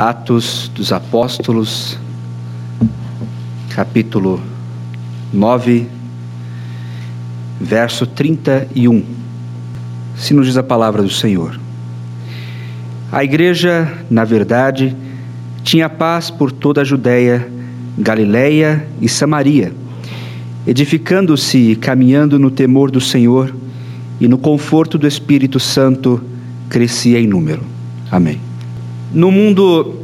Atos dos Apóstolos, capítulo 9, verso 31. Se nos diz a palavra do Senhor. A igreja, na verdade, tinha paz por toda a Judéia, Galiléia e Samaria, edificando-se e caminhando no temor do Senhor e no conforto do Espírito Santo, crescia em número. Amém. No mundo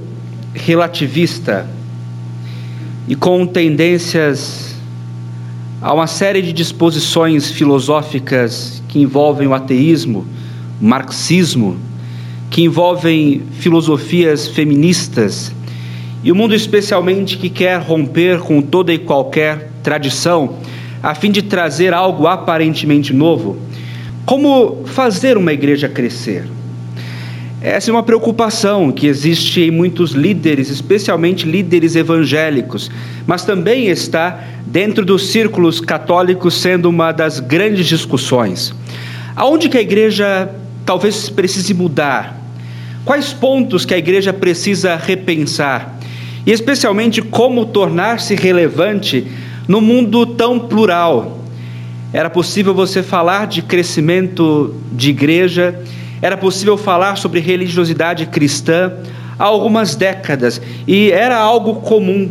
relativista e com tendências a uma série de disposições filosóficas que envolvem o ateísmo, o marxismo, que envolvem filosofias feministas, e o mundo especialmente que quer romper com toda e qualquer tradição, a fim de trazer algo aparentemente novo. Como fazer uma igreja crescer? Essa é uma preocupação que existe em muitos líderes, especialmente líderes evangélicos, mas também está dentro dos círculos católicos sendo uma das grandes discussões. Aonde que a igreja talvez precise mudar? Quais pontos que a igreja precisa repensar? E especialmente como tornar-se relevante no mundo tão plural. Era possível você falar de crescimento de igreja era possível falar sobre religiosidade cristã há algumas décadas e era algo comum.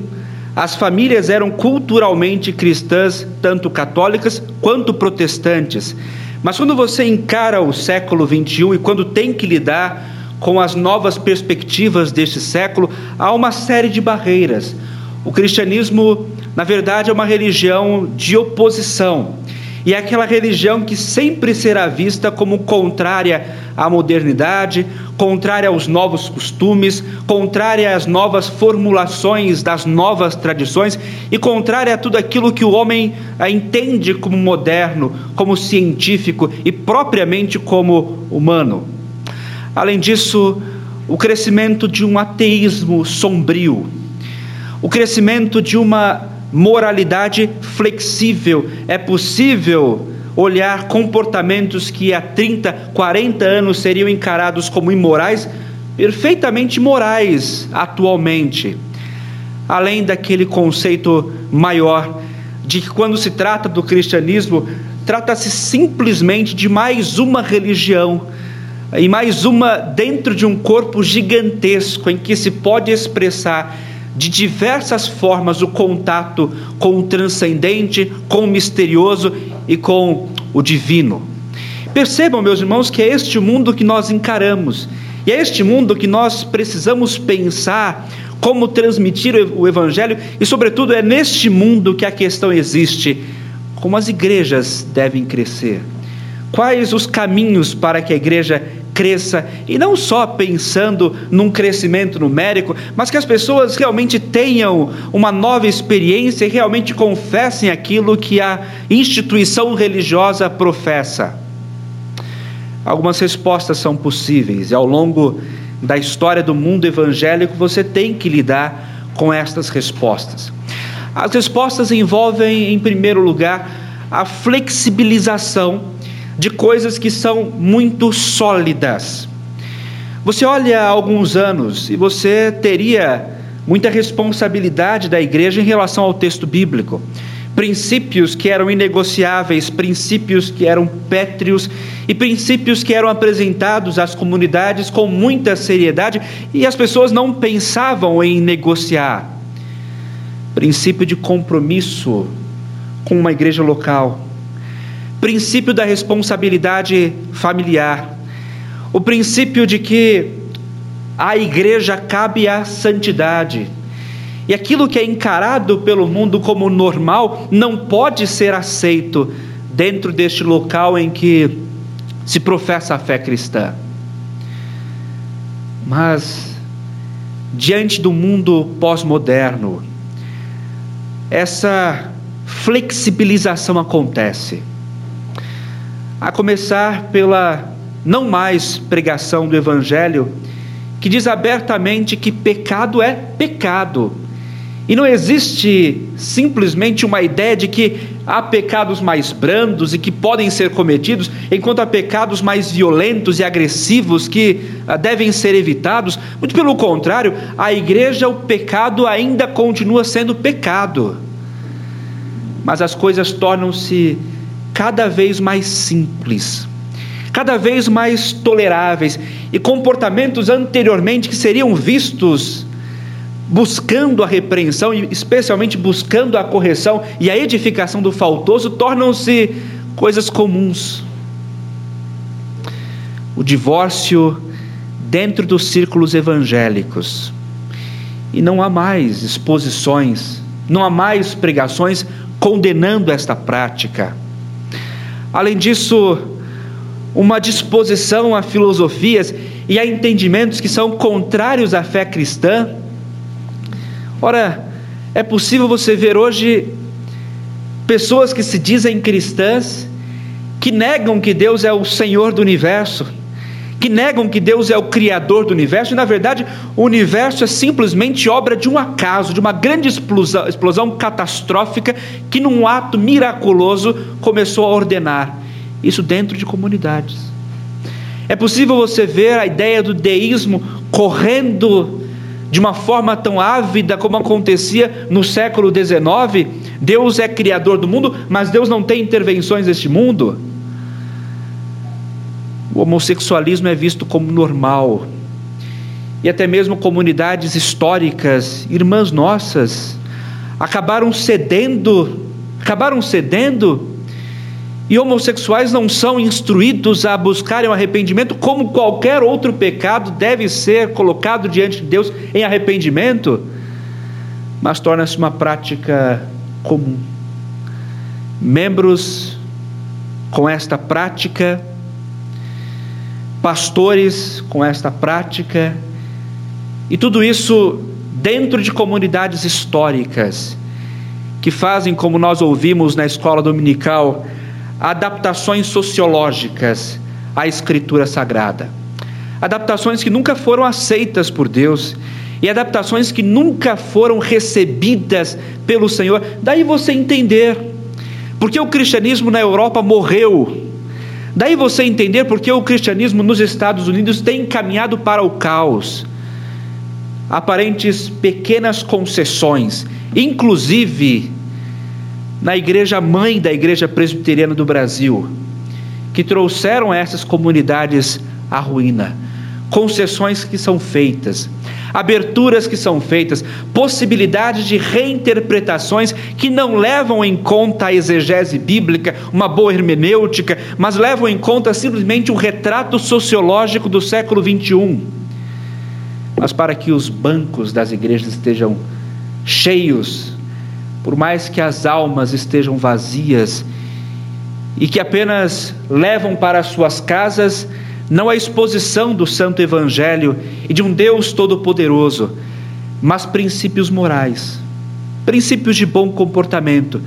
As famílias eram culturalmente cristãs, tanto católicas quanto protestantes. Mas quando você encara o século XXI e quando tem que lidar com as novas perspectivas deste século, há uma série de barreiras. O cristianismo, na verdade, é uma religião de oposição e é aquela religião que sempre será vista como contrária à modernidade, contrária aos novos costumes, contrária às novas formulações das novas tradições e contrária a tudo aquilo que o homem ah, entende como moderno, como científico e propriamente como humano. Além disso, o crescimento de um ateísmo sombrio, o crescimento de uma moralidade flexível. É possível olhar comportamentos que há 30, 40 anos seriam encarados como imorais, perfeitamente morais atualmente. Além daquele conceito maior de que quando se trata do cristianismo, trata-se simplesmente de mais uma religião e mais uma dentro de um corpo gigantesco em que se pode expressar de diversas formas o contato com o transcendente, com o misterioso e com o divino. Percebam, meus irmãos, que é este mundo que nós encaramos, e é este mundo que nós precisamos pensar como transmitir o Evangelho, e, sobretudo, é neste mundo que a questão existe: como as igrejas devem crescer. Quais os caminhos para que a igreja cresça, e não só pensando num crescimento numérico, mas que as pessoas realmente tenham uma nova experiência e realmente confessem aquilo que a instituição religiosa professa. Algumas respostas são possíveis, e ao longo da história do mundo evangélico você tem que lidar com estas respostas. As respostas envolvem, em primeiro lugar, a flexibilização de coisas que são muito sólidas. Você olha há alguns anos e você teria muita responsabilidade da igreja em relação ao texto bíblico. Princípios que eram inegociáveis, princípios que eram pétreos e princípios que eram apresentados às comunidades com muita seriedade e as pessoas não pensavam em negociar. Princípio de compromisso com uma igreja local princípio da responsabilidade familiar, o princípio de que a igreja cabe à santidade. E aquilo que é encarado pelo mundo como normal não pode ser aceito dentro deste local em que se professa a fé cristã. Mas, diante do mundo pós-moderno, essa flexibilização acontece a começar pela não mais pregação do Evangelho, que diz abertamente que pecado é pecado. E não existe simplesmente uma ideia de que há pecados mais brandos e que podem ser cometidos, enquanto há pecados mais violentos e agressivos que ah, devem ser evitados. Muito pelo contrário, a igreja, o pecado ainda continua sendo pecado. Mas as coisas tornam-se cada vez mais simples, cada vez mais toleráveis, e comportamentos anteriormente que seriam vistos buscando a repreensão e especialmente buscando a correção e a edificação do faltoso, tornam-se coisas comuns. O divórcio dentro dos círculos evangélicos. E não há mais exposições, não há mais pregações condenando esta prática. Além disso, uma disposição a filosofias e a entendimentos que são contrários à fé cristã. Ora, é possível você ver hoje pessoas que se dizem cristãs, que negam que Deus é o Senhor do universo, que negam que Deus é o Criador do universo, e na verdade o universo é simplesmente obra de um acaso, de uma grande explosão, explosão catastrófica que, num ato miraculoso, começou a ordenar. Isso dentro de comunidades. É possível você ver a ideia do deísmo correndo de uma forma tão ávida como acontecia no século XIX. Deus é criador do mundo, mas Deus não tem intervenções neste mundo. O homossexualismo é visto como normal. E até mesmo comunidades históricas, irmãs nossas, acabaram cedendo, acabaram cedendo e homossexuais não são instruídos a buscarem o arrependimento como qualquer outro pecado deve ser colocado diante de Deus em arrependimento, mas torna-se uma prática comum. Membros com esta prática, pastores com esta prática, e tudo isso dentro de comunidades históricas que fazem, como nós ouvimos na escola dominical, adaptações sociológicas à Escritura Sagrada. Adaptações que nunca foram aceitas por Deus e adaptações que nunca foram recebidas pelo Senhor. Daí você entender porque o cristianismo na Europa morreu. Daí você entender porque o cristianismo nos Estados Unidos tem caminhado para o caos. Aparentes pequenas concessões, inclusive na igreja mãe da Igreja Presbiteriana do Brasil, que trouxeram essas comunidades à ruína. Concessões que são feitas, aberturas que são feitas, possibilidades de reinterpretações que não levam em conta a exegese bíblica, uma boa hermenêutica, mas levam em conta simplesmente um retrato sociológico do século 21. Mas para que os bancos das igrejas estejam cheios por mais que as almas estejam vazias e que apenas levam para suas casas não a exposição do Santo Evangelho e de um Deus Todo-Poderoso, mas princípios morais, princípios de bom comportamento,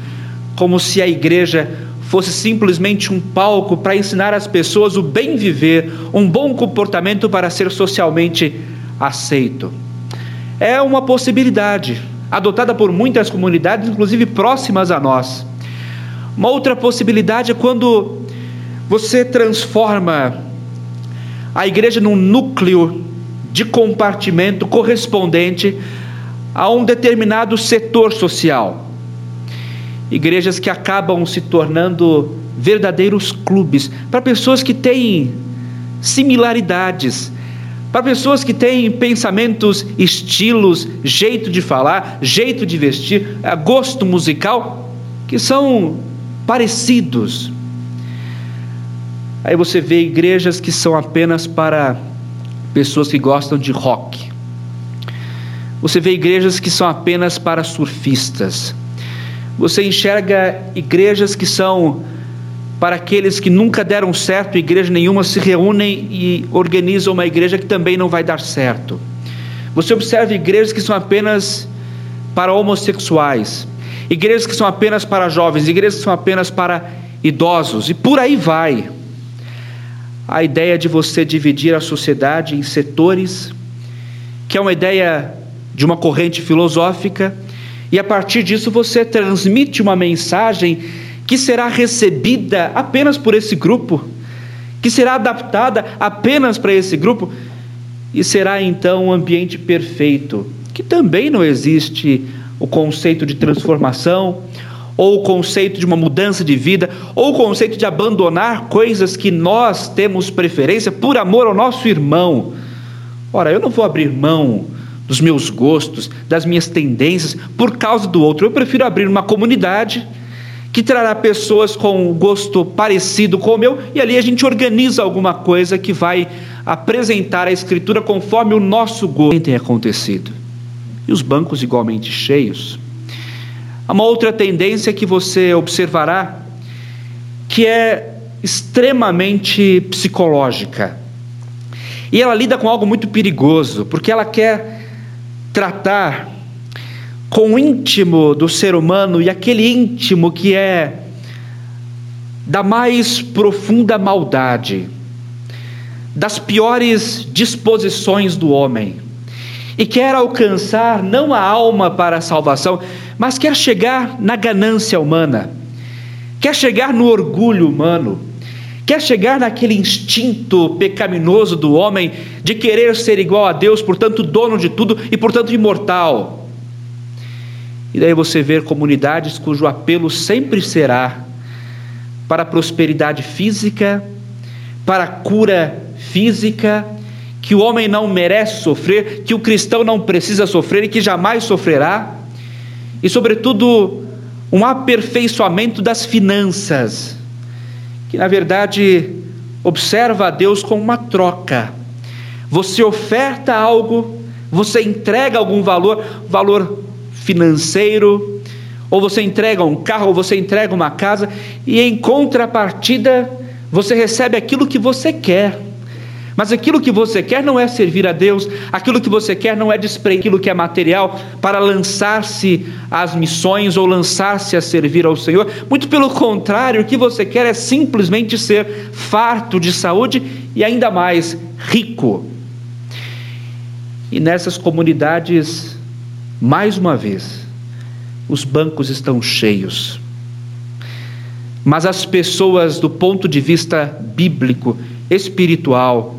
como se a igreja fosse simplesmente um palco para ensinar às pessoas o bem viver, um bom comportamento para ser socialmente aceito. É uma possibilidade, adotada por muitas comunidades, inclusive próximas a nós. Uma outra possibilidade é quando você transforma a igreja num núcleo de compartimento correspondente a um determinado setor social. Igrejas que acabam se tornando verdadeiros clubes para pessoas que têm similaridades, para pessoas que têm pensamentos, estilos, jeito de falar, jeito de vestir, eh, gosto musical, que são parecidos. Aí você vê igrejas que são apenas para pessoas que gostam de rock. Você vê igrejas que são apenas para surfistas. Você enxerga igrejas que são para aqueles que nunca deram certo, igreja nenhuma se reúnem e organizam uma igreja que também não vai dar certo. Você observa igrejas que são apenas para homossexuais, igrejas que são apenas para jovens, igrejas que são apenas para idosos, e por aí vai. A ideia de você dividir a sociedade em setores, que é uma ideia de uma corrente filosófica, e a partir disso você transmite uma mensagem que será recebida apenas por esse grupo, que será adaptada apenas para esse grupo, e será então um ambiente perfeito, que também não existe o conceito de transformação, ou o conceito de uma mudança de vida, ou o conceito de abandonar coisas que nós temos preferência por amor ao nosso irmão. Ora, eu não vou abrir mão dos meus gostos, das minhas tendências por causa do outro. Eu prefiro abrir uma comunidade que trará pessoas com um gosto parecido com o meu e ali a gente organiza alguma coisa que vai apresentar a escritura conforme o nosso gosto tem acontecido. E os bancos igualmente cheios. Uma outra tendência que você observará, que é extremamente psicológica. E ela lida com algo muito perigoso, porque ela quer tratar com o íntimo do ser humano e aquele íntimo que é da mais profunda maldade, das piores disposições do homem, e quer alcançar não a alma para a salvação, mas quer chegar na ganância humana, quer chegar no orgulho humano, quer chegar naquele instinto pecaminoso do homem de querer ser igual a Deus, portanto, dono de tudo e, portanto, imortal. E daí você vê comunidades cujo apelo sempre será para a prosperidade física, para a cura física, que o homem não merece sofrer, que o cristão não precisa sofrer e que jamais sofrerá e, sobretudo, um aperfeiçoamento das finanças, que na verdade observa a Deus como uma troca. Você oferta algo, você entrega algum valor, valor financeiro, ou você entrega um carro, ou você entrega uma casa, e em contrapartida você recebe aquilo que você quer. Mas aquilo que você quer não é servir a Deus, aquilo que você quer não é desprender aquilo que é material para lançar-se às missões ou lançar-se a servir ao Senhor. Muito pelo contrário, o que você quer é simplesmente ser farto de saúde e ainda mais rico. E nessas comunidades, mais uma vez, os bancos estão cheios. Mas as pessoas, do ponto de vista bíblico, espiritual,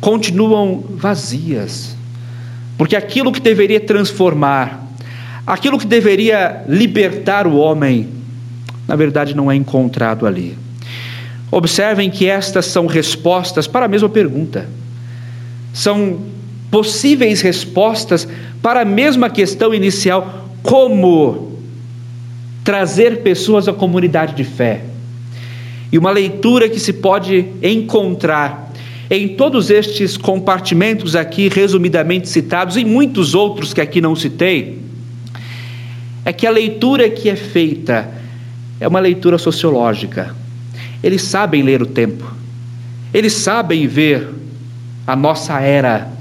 continuam vazias, porque aquilo que deveria transformar, aquilo que deveria libertar o homem, na verdade não é encontrado ali. Observem que estas são respostas para a mesma pergunta, são possíveis respostas para a mesma questão inicial: como trazer pessoas à comunidade de fé? E uma leitura que se pode encontrar em todos estes compartimentos aqui resumidamente citados e muitos outros que aqui não citei, é que a leitura que é feita é uma leitura sociológica. Eles sabem ler o tempo, eles sabem ver a nossa era,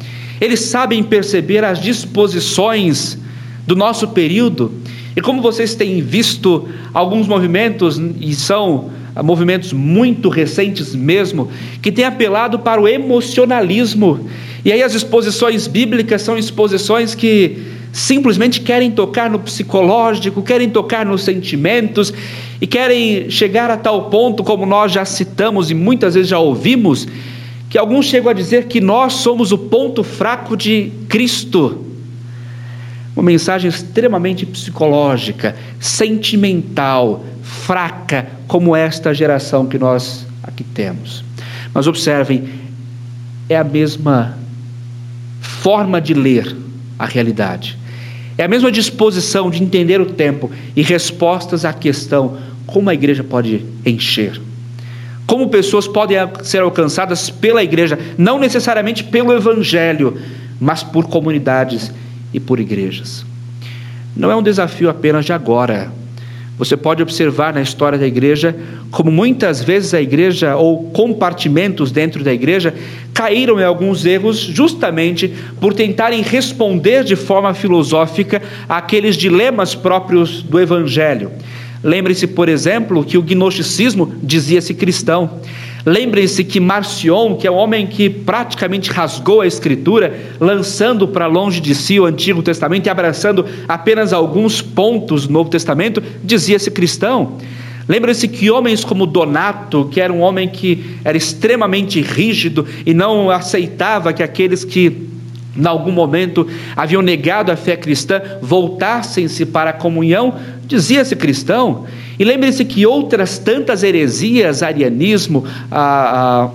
eles sabem perceber as disposições do nosso período. E como vocês têm visto alguns movimentos, e são movimentos muito recentes mesmo, que têm apelado para o emocionalismo. E aí as exposições bíblicas são exposições que simplesmente querem tocar no psicológico, querem tocar nos sentimentos e querem chegar a tal ponto, como nós já citamos e muitas vezes já ouvimos, que alguns chegam a dizer que nós somos o ponto fraco de Cristo. Uma mensagem extremamente psicológica, sentimental, fraca como esta geração que nós aqui temos. Mas observem, é a mesma forma de ler a realidade. É a mesma disposição de entender o tempo e respostas à questão como a igreja pode encher. Como pessoas podem ser alcançadas pela igreja, não necessariamente pelo evangelho, mas por comunidades e por igrejas. Não é um desafio apenas de agora, você pode observar na história da igreja como muitas vezes a igreja ou compartimentos dentro da igreja caíram em alguns erros justamente por tentarem responder de forma filosófica àqueles dilemas próprios do evangelho. Lembre-se, por exemplo, que o gnosticismo dizia-se cristão. Lembrem-se que Marcion, que é um homem que praticamente rasgou a Escritura, lançando para longe de si o Antigo Testamento e abraçando apenas alguns pontos do Novo Testamento, dizia-se cristão. Lembre-se que homens como Donato, que era um homem que era extremamente rígido e não aceitava que aqueles que em algum momento haviam negado a fé cristã voltassem-se para a comunhão, dizia-se cristão. E lembre-se que outras tantas heresias, arianismo, a, a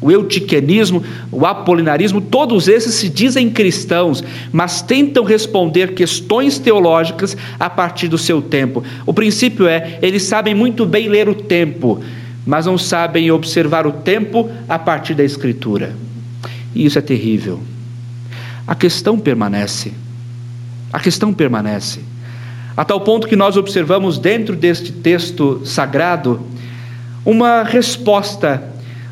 o eutiquianismo, o apolinarismo, todos esses se dizem cristãos, mas tentam responder questões teológicas a partir do seu tempo. O princípio é, eles sabem muito bem ler o tempo, mas não sabem observar o tempo a partir da Escritura. E isso é terrível. A questão permanece. A questão permanece. A tal ponto que nós observamos dentro deste texto sagrado uma resposta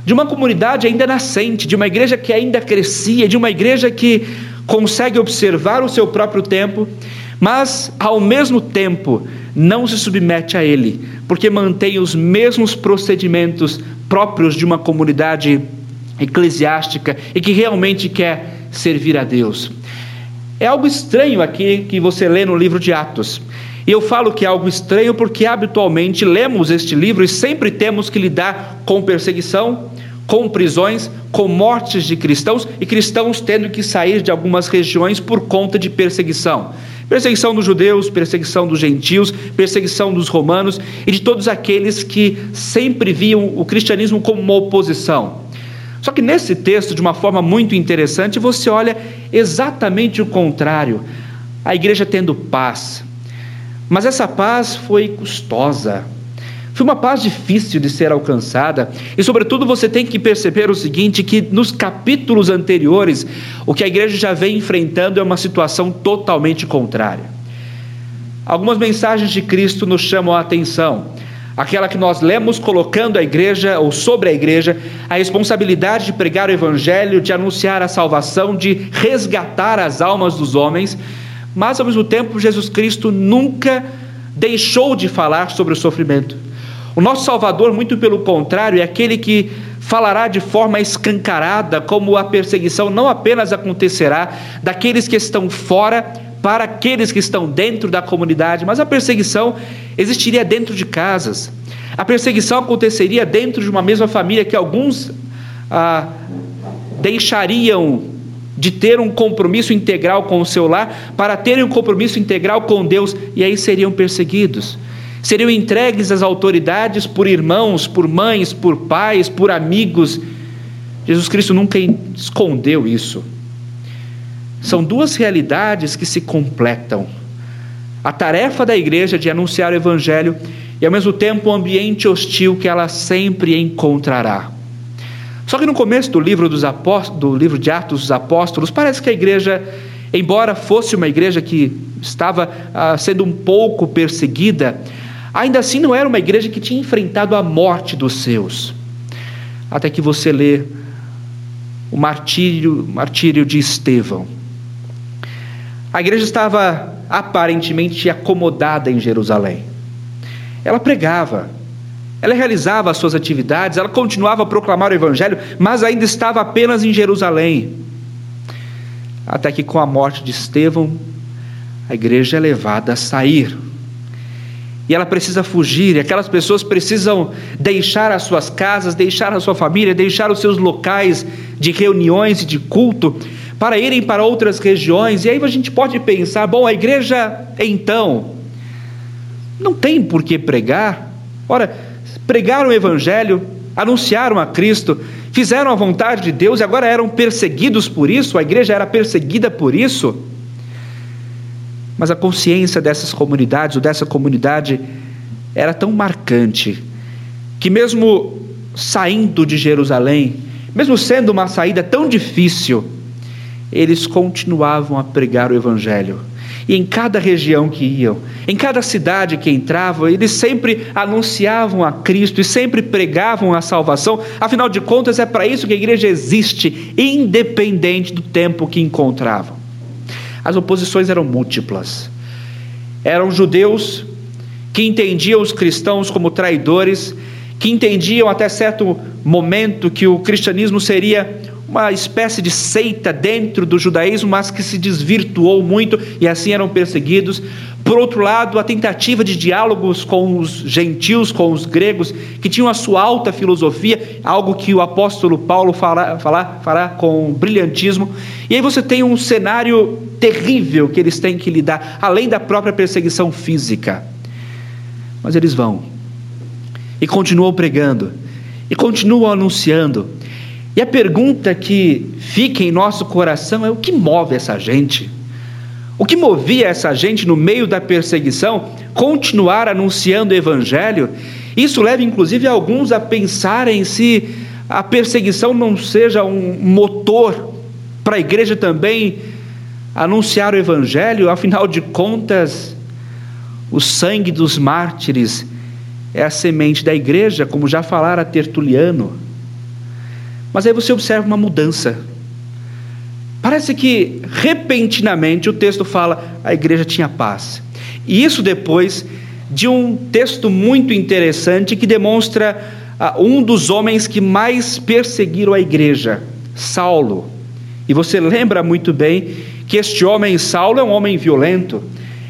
de uma comunidade ainda nascente, de uma igreja que ainda crescia, de uma igreja que consegue observar o seu próprio tempo, mas ao mesmo tempo não se submete a ele, porque mantém os mesmos procedimentos próprios de uma comunidade eclesiástica e que realmente quer servir a Deus. É algo estranho aqui que você lê no livro de Atos. E eu falo que é algo estranho porque habitualmente lemos este livro e sempre temos que lidar com perseguição, com prisões, com mortes de cristãos e cristãos tendo que sair de algumas regiões por conta de perseguição. Perseguição dos judeus, perseguição dos gentios, perseguição dos romanos e de todos aqueles que sempre viam o cristianismo como uma oposição. Só que nesse texto, de uma forma muito interessante, você olha exatamente o contrário. A igreja tendo paz, mas essa paz foi custosa. Foi uma paz difícil de ser alcançada, e sobretudo você tem que perceber o seguinte: que nos capítulos anteriores, o que a igreja já vem enfrentando é uma situação totalmente contrária. Algumas mensagens de Cristo nos chamam a atenção. Aquela que nós lemos colocando a igreja, ou sobre a igreja, a responsabilidade de pregar o evangelho, de anunciar a salvação, de resgatar as almas dos homens mas ao mesmo tempo Jesus Cristo nunca deixou de falar sobre o sofrimento. O nosso Salvador, muito pelo contrário, é aquele que falará de forma escancarada como a perseguição não apenas acontecerá daqueles que estão fora para aqueles que estão dentro da comunidade, mas a perseguição existiria dentro de casas. A perseguição aconteceria dentro de uma mesma família que alguns ah, deixariam de ter um compromisso integral com o seu lar, para terem um compromisso integral com Deus, e aí seriam perseguidos. Seriam entregues às autoridades por irmãos, por mães, por pais, por amigos. Jesus Cristo nunca escondeu isso. São duas realidades que se completam. A tarefa da igreja de anunciar o evangelho e ao mesmo tempo o ambiente hostil que ela sempre encontrará. Só que no começo do livro, dos apóstolos, do livro de Atos dos Apóstolos, parece que a igreja, embora fosse uma igreja que estava ah, sendo um pouco perseguida, ainda assim não era uma igreja que tinha enfrentado a morte dos seus. Até que você lê o martírio, martírio de Estevão. A igreja estava aparentemente acomodada em Jerusalém. Ela pregava, ela realizava as suas atividades, ela continuava a proclamar o Evangelho, mas ainda estava apenas em Jerusalém. Até que, com a morte de Estevão, a igreja é levada a sair. E ela precisa fugir, e aquelas pessoas precisam deixar as suas casas, deixar a sua família, deixar os seus locais de reuniões e de culto, para irem para outras regiões. E aí a gente pode pensar: bom, a igreja então não tem por que pregar. Ora, pregaram o Evangelho, anunciaram a Cristo, fizeram a vontade de Deus e agora eram perseguidos por isso, a igreja era perseguida por isso. Mas a consciência dessas comunidades, ou dessa comunidade, era tão marcante, que mesmo saindo de Jerusalém, mesmo sendo uma saída tão difícil, eles continuavam a pregar o Evangelho e em cada região que iam, em cada cidade que entravam, eles sempre anunciavam a Cristo e sempre pregavam a salvação. Afinal de contas, é para isso que a igreja existe, independente do tempo que encontravam. As oposições eram múltiplas. Eram judeus que entendiam os cristãos como traidores, que entendiam até certo momento que o cristianismo seria uma espécie de seita dentro do judaísmo, mas que se desvirtuou muito e assim eram perseguidos. Por outro lado, a tentativa de diálogos com os gentios, com os gregos, que tinham a sua alta filosofia, algo que o apóstolo Paulo fará, fará, fará com brilhantismo. E aí você tem um cenário terrível que eles têm que lidar, além da própria perseguição física. Mas eles vão e continuam pregando e continuam anunciando. E a pergunta que fica em nosso coração é: o que move essa gente? O que movia essa gente no meio da perseguição continuar anunciando o evangelho? Isso leva inclusive alguns a pensarem se a perseguição não seja um motor para a igreja também anunciar o evangelho, afinal de contas, o sangue dos mártires é a semente da igreja, como já falara Tertuliano. Mas aí você observa uma mudança. Parece que repentinamente o texto fala a igreja tinha paz. E isso depois de um texto muito interessante que demonstra uh, um dos homens que mais perseguiram a igreja, Saulo. E você lembra muito bem que este homem, Saulo, é um homem violento,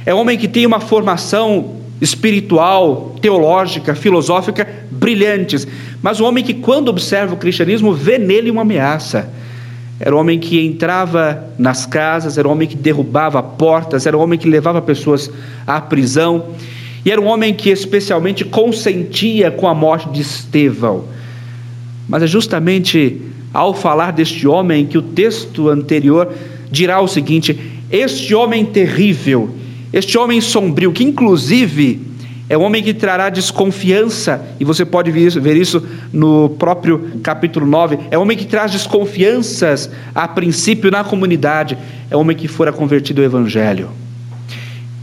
é um homem que tem uma formação espiritual, teológica, filosófica brilhantes, mas um homem que, quando observa o cristianismo, vê nele uma ameaça. Era um homem que entrava nas casas, era um homem que derrubava portas, era um homem que levava pessoas à prisão, e era um homem que especialmente consentia com a morte de Estevão. Mas é justamente ao falar deste homem que o texto anterior dirá o seguinte: Este homem terrível, este homem sombrio, que inclusive é um homem que trará desconfiança, e você pode ver isso no próprio capítulo 9. É um homem que traz desconfianças a princípio na comunidade. É um homem que fora convertido ao Evangelho.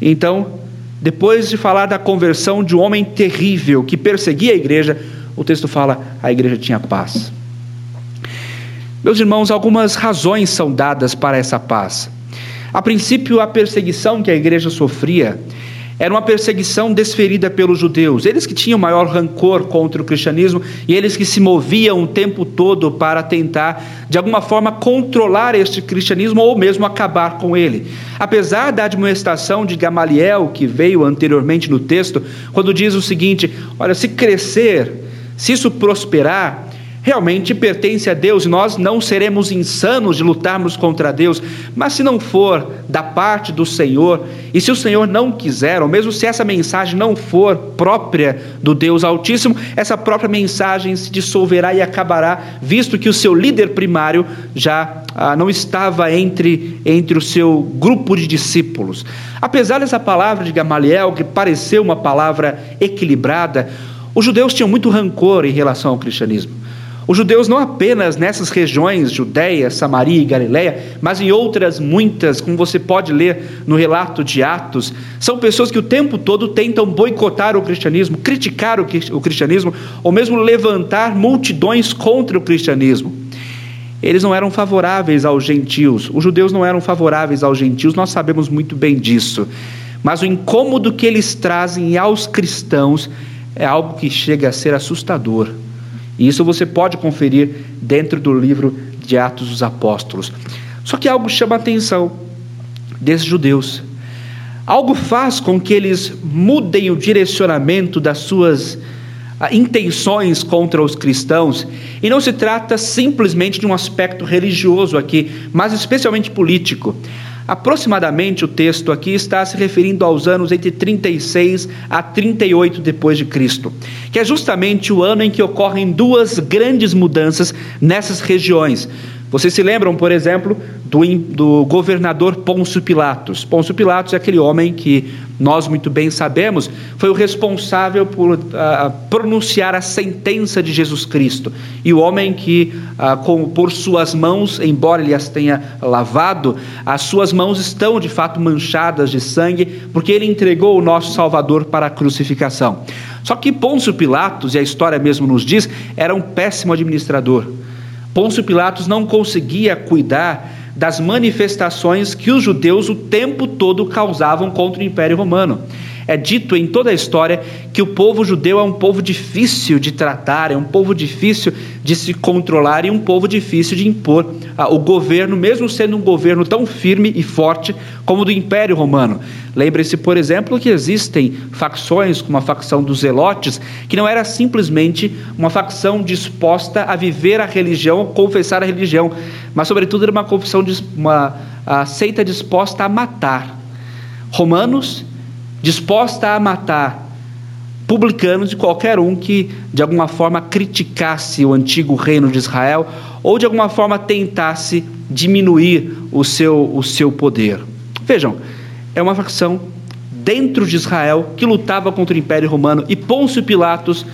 Então, depois de falar da conversão de um homem terrível que perseguia a igreja, o texto fala: a igreja tinha paz. Meus irmãos, algumas razões são dadas para essa paz. A princípio, a perseguição que a igreja sofria era uma perseguição desferida pelos judeus, eles que tinham maior rancor contra o cristianismo e eles que se moviam o tempo todo para tentar, de alguma forma, controlar este cristianismo ou mesmo acabar com ele. Apesar da admoestação de Gamaliel, que veio anteriormente no texto, quando diz o seguinte: olha, se crescer, se isso prosperar, realmente pertence a Deus, e nós não seremos insanos de lutarmos contra Deus, mas se não for da parte do Senhor, e se o Senhor não quiser, ou mesmo se essa mensagem não for própria do Deus Altíssimo, essa própria mensagem se dissolverá e acabará, visto que o seu líder primário já ah, não estava entre, entre o seu grupo de discípulos. Apesar dessa palavra de Gamaliel, que pareceu uma palavra equilibrada, os judeus tinham muito rancor em relação ao cristianismo. Os judeus não apenas nessas regiões, Judéia, Samaria e Galiléia, mas em outras muitas, como você pode ler no relato de Atos, são pessoas que o tempo todo tentam boicotar o cristianismo, criticar o cristianismo, ou mesmo levantar multidões contra o cristianismo. Eles não eram favoráveis aos gentios, os judeus não eram favoráveis aos gentios, nós sabemos muito bem disso. Mas o incômodo que eles trazem aos cristãos é algo que chega a ser assustador. E isso você pode conferir dentro do livro de Atos dos Apóstolos. Só que algo chama a atenção desses judeus. Algo faz com que eles mudem o direcionamento das suas ah, intenções contra os cristãos, e não se trata simplesmente de um aspecto religioso aqui, mas especialmente político. Aproximadamente o texto aqui está se referindo aos anos entre 36 a 38 depois de Cristo, que é justamente o ano em que ocorrem duas grandes mudanças nessas regiões. Vocês se lembram, por exemplo, do, do governador Pôncio Pilatos? Pôncio Pilatos é aquele homem que nós muito bem sabemos foi o responsável por uh, pronunciar a sentença de Jesus Cristo. E o homem que, uh, com, por suas mãos, embora ele as tenha lavado, as suas mãos estão de fato manchadas de sangue, porque ele entregou o nosso Salvador para a crucificação. Só que Pôncio Pilatos, e a história mesmo nos diz, era um péssimo administrador. Pôncio Pilatos não conseguia cuidar das manifestações que os judeus o tempo todo causavam contra o Império Romano. É dito em toda a história que o povo judeu é um povo difícil de tratar, é um povo difícil de se controlar e um povo difícil de impor ah, o governo, mesmo sendo um governo tão firme e forte como o do Império Romano. Lembre-se, por exemplo, que existem facções, como a facção dos Zelotes, que não era simplesmente uma facção disposta a viver a religião, confessar a religião, mas, sobretudo, era uma confissão, uma seita disposta a matar. Romanos disposta a matar publicanos de qualquer um que de alguma forma criticasse o antigo reino de Israel ou de alguma forma tentasse diminuir o seu, o seu poder. Vejam, é uma facção dentro de Israel que lutava contra o Império Romano e Pôncio Pilatos,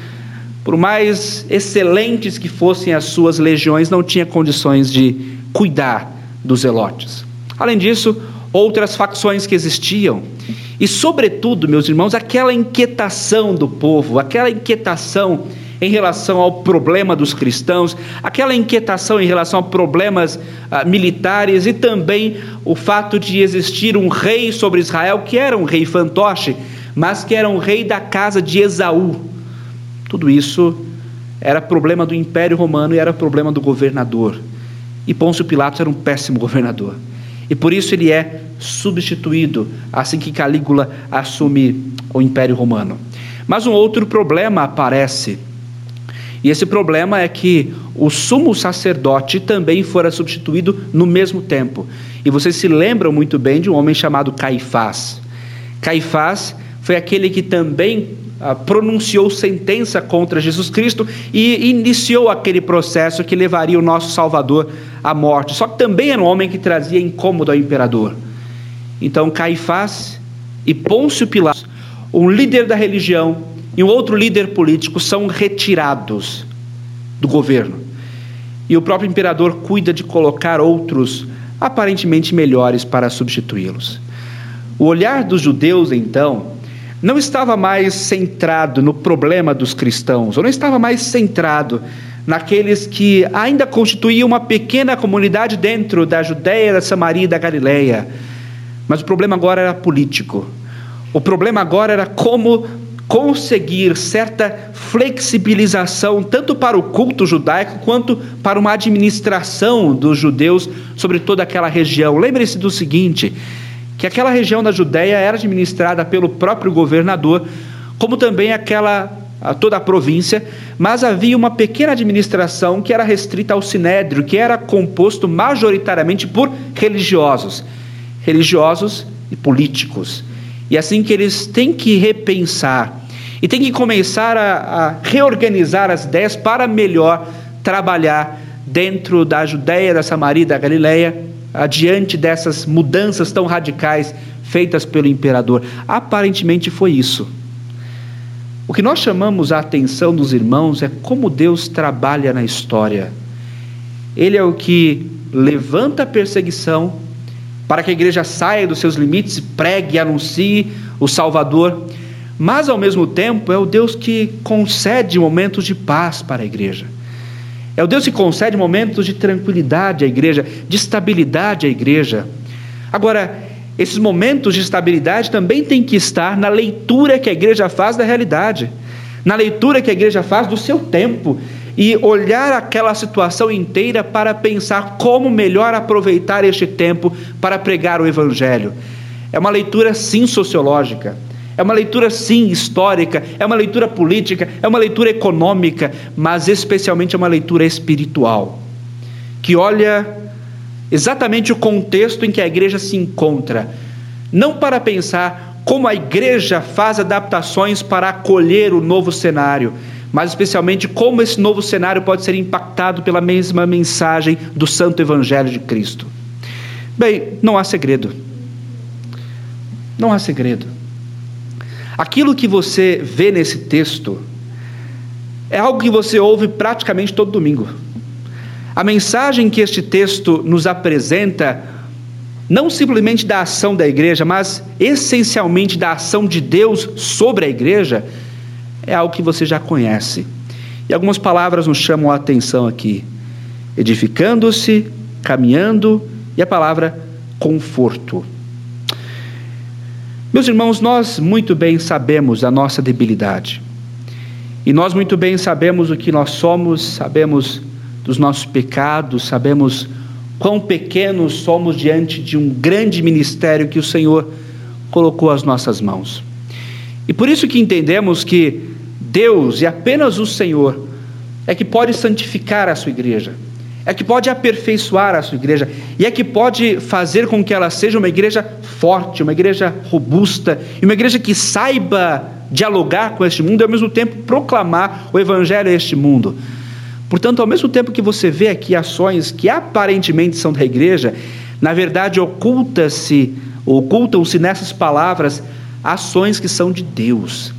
por mais excelentes que fossem as suas legiões, não tinha condições de cuidar dos zelotes. Além disso, outras facções que existiam. E, sobretudo, meus irmãos, aquela inquietação do povo, aquela inquietação em relação ao problema dos cristãos, aquela inquietação em relação a problemas ah, militares e também o fato de existir um rei sobre Israel, que era um rei fantoche, mas que era um rei da casa de Esaú. Tudo isso era problema do Império Romano e era problema do governador. E Pôncio Pilatos era um péssimo governador. E por isso ele é substituído assim que Calígula assume o Império Romano. Mas um outro problema aparece. E esse problema é que o sumo sacerdote também fora substituído no mesmo tempo. E vocês se lembram muito bem de um homem chamado Caifás. Caifás foi aquele que também pronunciou sentença contra Jesus Cristo e iniciou aquele processo que levaria o nosso Salvador à morte. Só que também era um homem que trazia incômodo ao imperador. Então Caifás e Pôncio Pilatos, um líder da religião e um outro líder político, são retirados do governo. E o próprio imperador cuida de colocar outros aparentemente melhores para substituí-los. O olhar dos judeus, então, não estava mais centrado no problema dos cristãos, ou não estava mais centrado naqueles que ainda constituíam uma pequena comunidade dentro da Judéia, da Samaria e da Galileia. Mas o problema agora era político. O problema agora era como conseguir certa flexibilização tanto para o culto judaico quanto para uma administração dos judeus sobre toda aquela região. Lembre-se do seguinte: que aquela região da Judéia era administrada pelo próprio governador, como também aquela toda a província, mas havia uma pequena administração que era restrita ao sinédrio, que era composto majoritariamente por religiosos, religiosos e políticos. E assim que eles têm que repensar e têm que começar a, a reorganizar as ideias para melhor trabalhar dentro da Judéia, da Samaria da Galileia, adiante dessas mudanças tão radicais feitas pelo imperador. Aparentemente foi isso. O que nós chamamos a atenção dos irmãos é como Deus trabalha na história. Ele é o que levanta a perseguição para que a igreja saia dos seus limites, pregue e anuncie o Salvador, mas ao mesmo tempo é o Deus que concede momentos de paz para a igreja. É o Deus que concede momentos de tranquilidade à igreja, de estabilidade à igreja. Agora, esses momentos de estabilidade também têm que estar na leitura que a igreja faz da realidade, na leitura que a igreja faz do seu tempo e olhar aquela situação inteira para pensar como melhor aproveitar este tempo para pregar o evangelho. É uma leitura sim sociológica é uma leitura, sim, histórica, é uma leitura política, é uma leitura econômica, mas especialmente é uma leitura espiritual, que olha exatamente o contexto em que a igreja se encontra, não para pensar como a igreja faz adaptações para acolher o novo cenário, mas especialmente como esse novo cenário pode ser impactado pela mesma mensagem do Santo Evangelho de Cristo. Bem, não há segredo. Não há segredo. Aquilo que você vê nesse texto é algo que você ouve praticamente todo domingo. A mensagem que este texto nos apresenta, não simplesmente da ação da igreja, mas essencialmente da ação de Deus sobre a igreja, é algo que você já conhece. E algumas palavras nos chamam a atenção aqui: edificando-se, caminhando, e a palavra conforto. Meus irmãos, nós muito bem sabemos a nossa debilidade. E nós muito bem sabemos o que nós somos, sabemos dos nossos pecados, sabemos quão pequenos somos diante de um grande ministério que o Senhor colocou às nossas mãos. E por isso que entendemos que Deus e apenas o Senhor é que pode santificar a sua igreja é que pode aperfeiçoar a sua igreja e é que pode fazer com que ela seja uma igreja forte, uma igreja robusta e uma igreja que saiba dialogar com este mundo e ao mesmo tempo proclamar o evangelho a este mundo. Portanto, ao mesmo tempo que você vê aqui ações que aparentemente são da igreja, na verdade oculta-se, ocultam-se nessas palavras ações que são de Deus.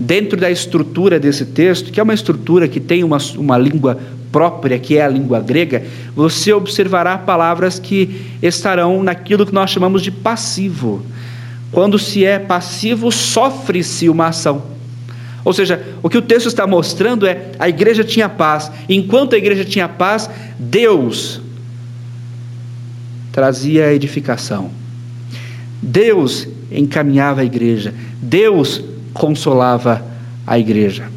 Dentro da estrutura desse texto, que é uma estrutura que tem uma, uma língua própria, que é a língua grega, você observará palavras que estarão naquilo que nós chamamos de passivo. Quando se é passivo, sofre-se uma ação. Ou seja, o que o texto está mostrando é a igreja tinha paz. Enquanto a igreja tinha paz, Deus trazia edificação. Deus encaminhava a igreja. Deus consolava a igreja.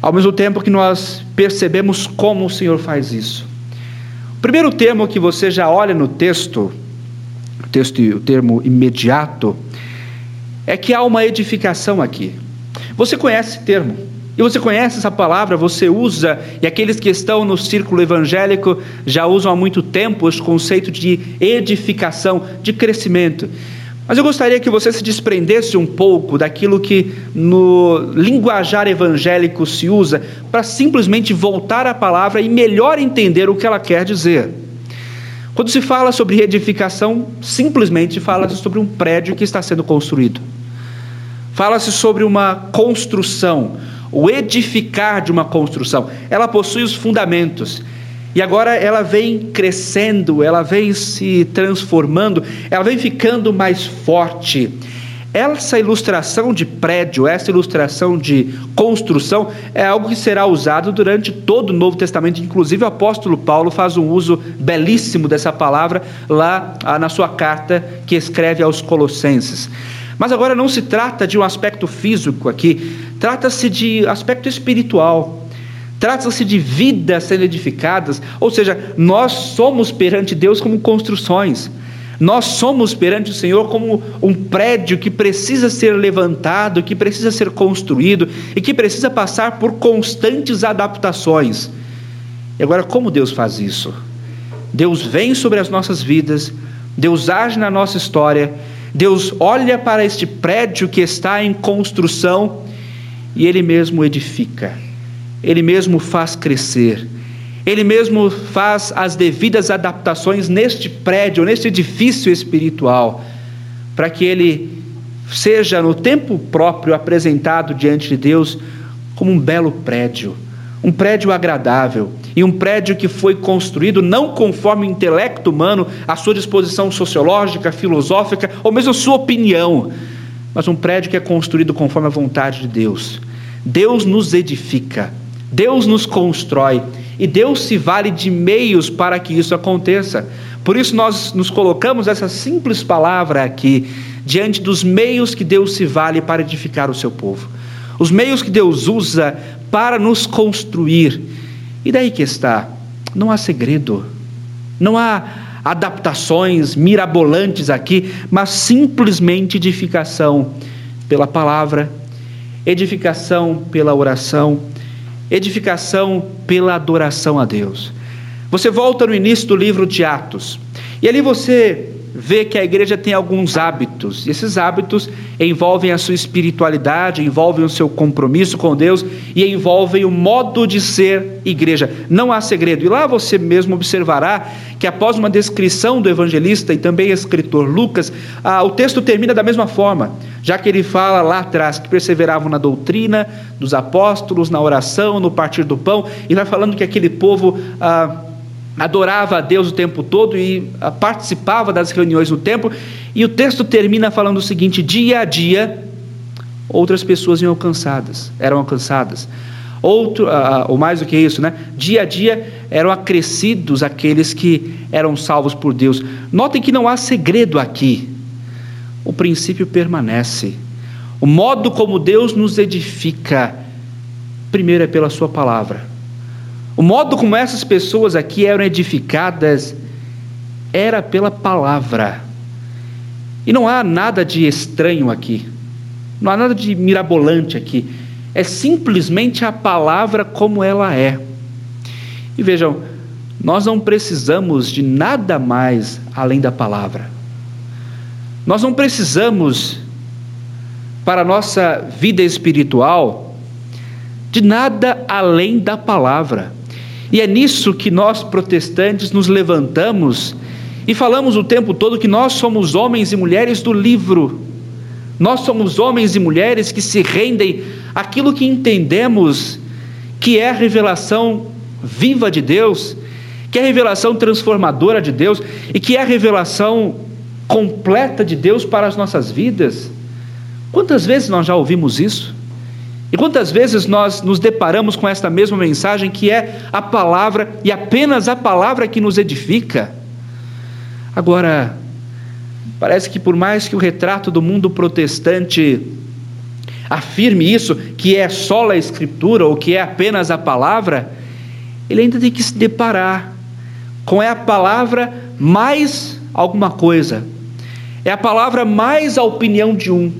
Ao mesmo tempo que nós percebemos como o Senhor faz isso. O primeiro termo que você já olha no texto, o texto, o termo imediato, é que há uma edificação aqui. Você conhece esse termo? E você conhece essa palavra, você usa, e aqueles que estão no círculo evangélico já usam há muito tempo esse conceito de edificação, de crescimento. Mas eu gostaria que você se desprendesse um pouco daquilo que no linguajar evangélico se usa para simplesmente voltar à palavra e melhor entender o que ela quer dizer. Quando se fala sobre edificação, simplesmente fala-se sobre um prédio que está sendo construído. Fala-se sobre uma construção, o edificar de uma construção. Ela possui os fundamentos. E agora ela vem crescendo, ela vem se transformando, ela vem ficando mais forte. Essa ilustração de prédio, essa ilustração de construção, é algo que será usado durante todo o Novo Testamento. Inclusive, o apóstolo Paulo faz um uso belíssimo dessa palavra lá ah, na sua carta que escreve aos Colossenses. Mas agora não se trata de um aspecto físico aqui, trata-se de aspecto espiritual. Trata-se de vidas sendo edificadas, ou seja, nós somos perante Deus como construções. Nós somos perante o Senhor como um prédio que precisa ser levantado, que precisa ser construído e que precisa passar por constantes adaptações. E agora, como Deus faz isso? Deus vem sobre as nossas vidas, Deus age na nossa história, Deus olha para este prédio que está em construção e Ele mesmo edifica. Ele mesmo faz crescer, Ele mesmo faz as devidas adaptações neste prédio, neste edifício espiritual, para que ele seja no tempo próprio apresentado diante de Deus como um belo prédio, um prédio agradável e um prédio que foi construído não conforme o intelecto humano, a sua disposição sociológica, filosófica ou mesmo a sua opinião, mas um prédio que é construído conforme a vontade de Deus. Deus nos edifica, Deus nos constrói e Deus se vale de meios para que isso aconteça. Por isso nós nos colocamos essa simples palavra aqui diante dos meios que Deus se vale para edificar o seu povo. Os meios que Deus usa para nos construir. E daí que está, não há segredo. Não há adaptações mirabolantes aqui, mas simplesmente edificação pela palavra, edificação pela oração, edificação pela adoração a Deus. Você volta no início do livro de Atos, e ali você vê que a igreja tem alguns hábitos, e esses hábitos envolvem a sua espiritualidade, envolvem o seu compromisso com Deus e envolvem o modo de ser igreja. Não há segredo. E lá você mesmo observará que após uma descrição do evangelista e também escritor Lucas, ah, o texto termina da mesma forma, já que ele fala lá atrás que perseveravam na doutrina dos apóstolos, na oração, no partir do pão, e vai falando que aquele povo. Ah, adorava a Deus o tempo todo e ah, participava das reuniões no templo. E o texto termina falando o seguinte: dia a dia, outras pessoas iam alcançadas, eram alcançadas. Outro, uh, ou mais do que isso, né? Dia a dia eram acrescidos aqueles que eram salvos por Deus. Notem que não há segredo aqui. o princípio permanece. O modo como Deus nos edifica, primeiro é pela Sua palavra. O modo como essas pessoas aqui eram edificadas era pela palavra. E não há nada de estranho aqui, não há nada de mirabolante aqui. É simplesmente a palavra como ela é. E vejam, nós não precisamos de nada mais além da palavra. Nós não precisamos, para a nossa vida espiritual, de nada além da palavra. E é nisso que nós protestantes nos levantamos e falamos o tempo todo que nós somos homens e mulheres do livro. Nós somos homens e mulheres que se rendem àquilo que entendemos que é a revelação viva de Deus, que é a revelação transformadora de Deus e que é a revelação completa de Deus para as nossas vidas. Quantas vezes nós já ouvimos isso? E quantas vezes nós nos deparamos com esta mesma mensagem que é a palavra e apenas a palavra que nos edifica? Agora, parece que por mais que o retrato do mundo protestante afirme isso, que é só a escritura ou que é apenas a palavra, ele ainda tem que se deparar com é a palavra mais alguma coisa. É a palavra mais a opinião de um.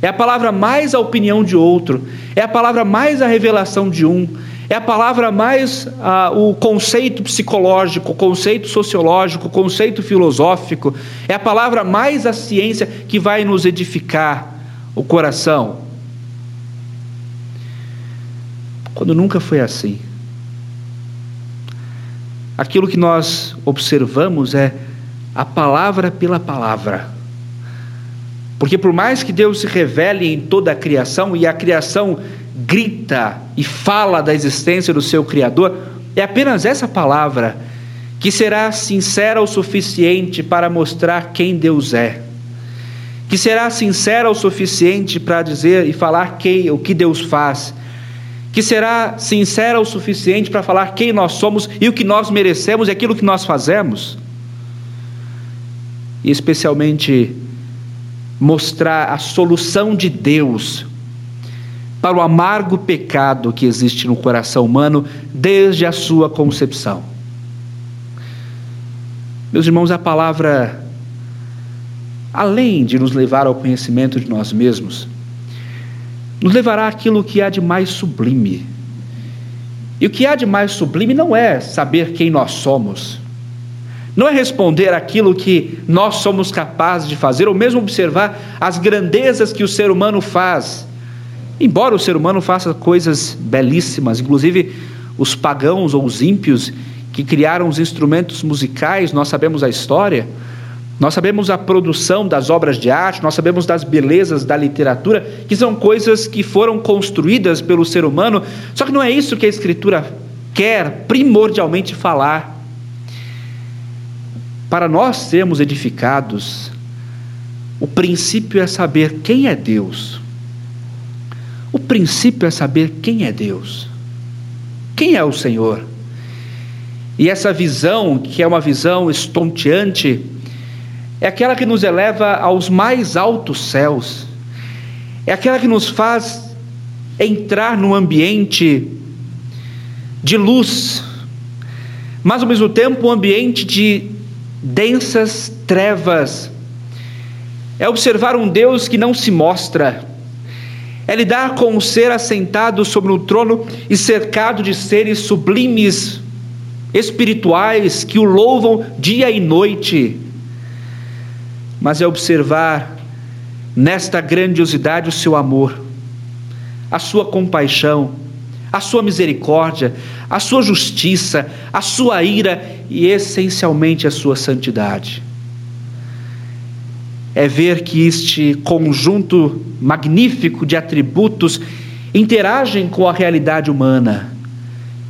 É a palavra mais a opinião de outro. É a palavra mais a revelação de um. É a palavra mais ah, o conceito psicológico, o conceito sociológico, o conceito filosófico. É a palavra mais a ciência que vai nos edificar o coração. Quando nunca foi assim. Aquilo que nós observamos é a palavra pela palavra. Porque por mais que Deus se revele em toda a criação e a criação grita e fala da existência do seu Criador, é apenas essa palavra que será sincera o suficiente para mostrar quem Deus é. Que será sincera o suficiente para dizer e falar quem, o que Deus faz. Que será sincera o suficiente para falar quem nós somos e o que nós merecemos e aquilo que nós fazemos e especialmente mostrar a solução de Deus para o amargo pecado que existe no coração humano desde a sua concepção. Meus irmãos, a palavra, além de nos levar ao conhecimento de nós mesmos, nos levará àquilo que há de mais sublime. E o que há de mais sublime não é saber quem nós somos, não é responder aquilo que nós somos capazes de fazer, ou mesmo observar as grandezas que o ser humano faz. Embora o ser humano faça coisas belíssimas, inclusive os pagãos ou os ímpios que criaram os instrumentos musicais, nós sabemos a história, nós sabemos a produção das obras de arte, nós sabemos das belezas da literatura, que são coisas que foram construídas pelo ser humano, só que não é isso que a Escritura quer primordialmente falar. Para nós sermos edificados, o princípio é saber quem é Deus. O princípio é saber quem é Deus. Quem é o Senhor? E essa visão, que é uma visão estonteante, é aquela que nos eleva aos mais altos céus, é aquela que nos faz entrar num ambiente de luz, mas ao mesmo tempo um ambiente de densas trevas. É observar um Deus que não se mostra. É lidar com um ser assentado sobre um trono e cercado de seres sublimes, espirituais, que o louvam dia e noite. Mas é observar nesta grandiosidade o seu amor, a sua compaixão, a sua misericórdia, a sua justiça, a sua ira e essencialmente a sua santidade. É ver que este conjunto magnífico de atributos interagem com a realidade humana,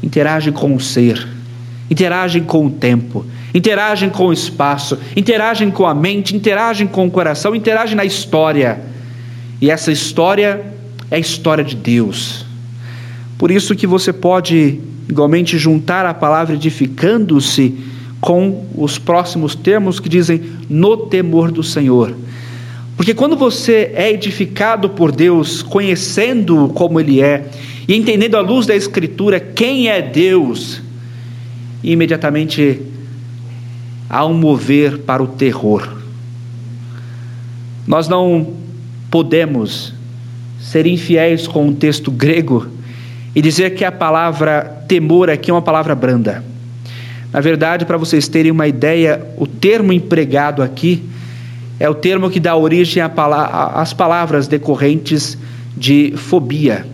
interagem com o ser, interagem com o tempo, interagem com o espaço, interagem com a mente, interagem com o coração, interagem na história. E essa história é a história de Deus por isso que você pode igualmente juntar a palavra edificando-se com os próximos termos que dizem no temor do Senhor. Porque quando você é edificado por Deus, conhecendo como Ele é, e entendendo à luz da Escritura quem é Deus, imediatamente há um mover para o terror. Nós não podemos ser infiéis com o texto grego e dizer que a palavra temor aqui é uma palavra branda. Na verdade, para vocês terem uma ideia, o termo empregado aqui é o termo que dá origem às palavras decorrentes de fobia,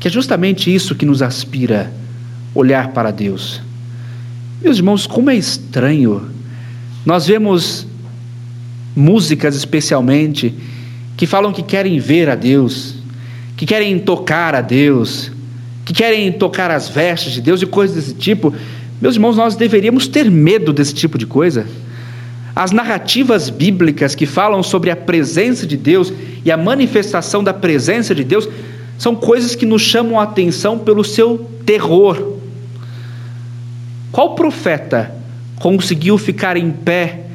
que é justamente isso que nos aspira olhar para Deus. Meus irmãos, como é estranho, nós vemos músicas especialmente que falam que querem ver a Deus, que querem tocar a Deus, que querem tocar as vestes de Deus e coisas desse tipo. Meus irmãos, nós deveríamos ter medo desse tipo de coisa. As narrativas bíblicas que falam sobre a presença de Deus e a manifestação da presença de Deus são coisas que nos chamam a atenção pelo seu terror. Qual profeta conseguiu ficar em pé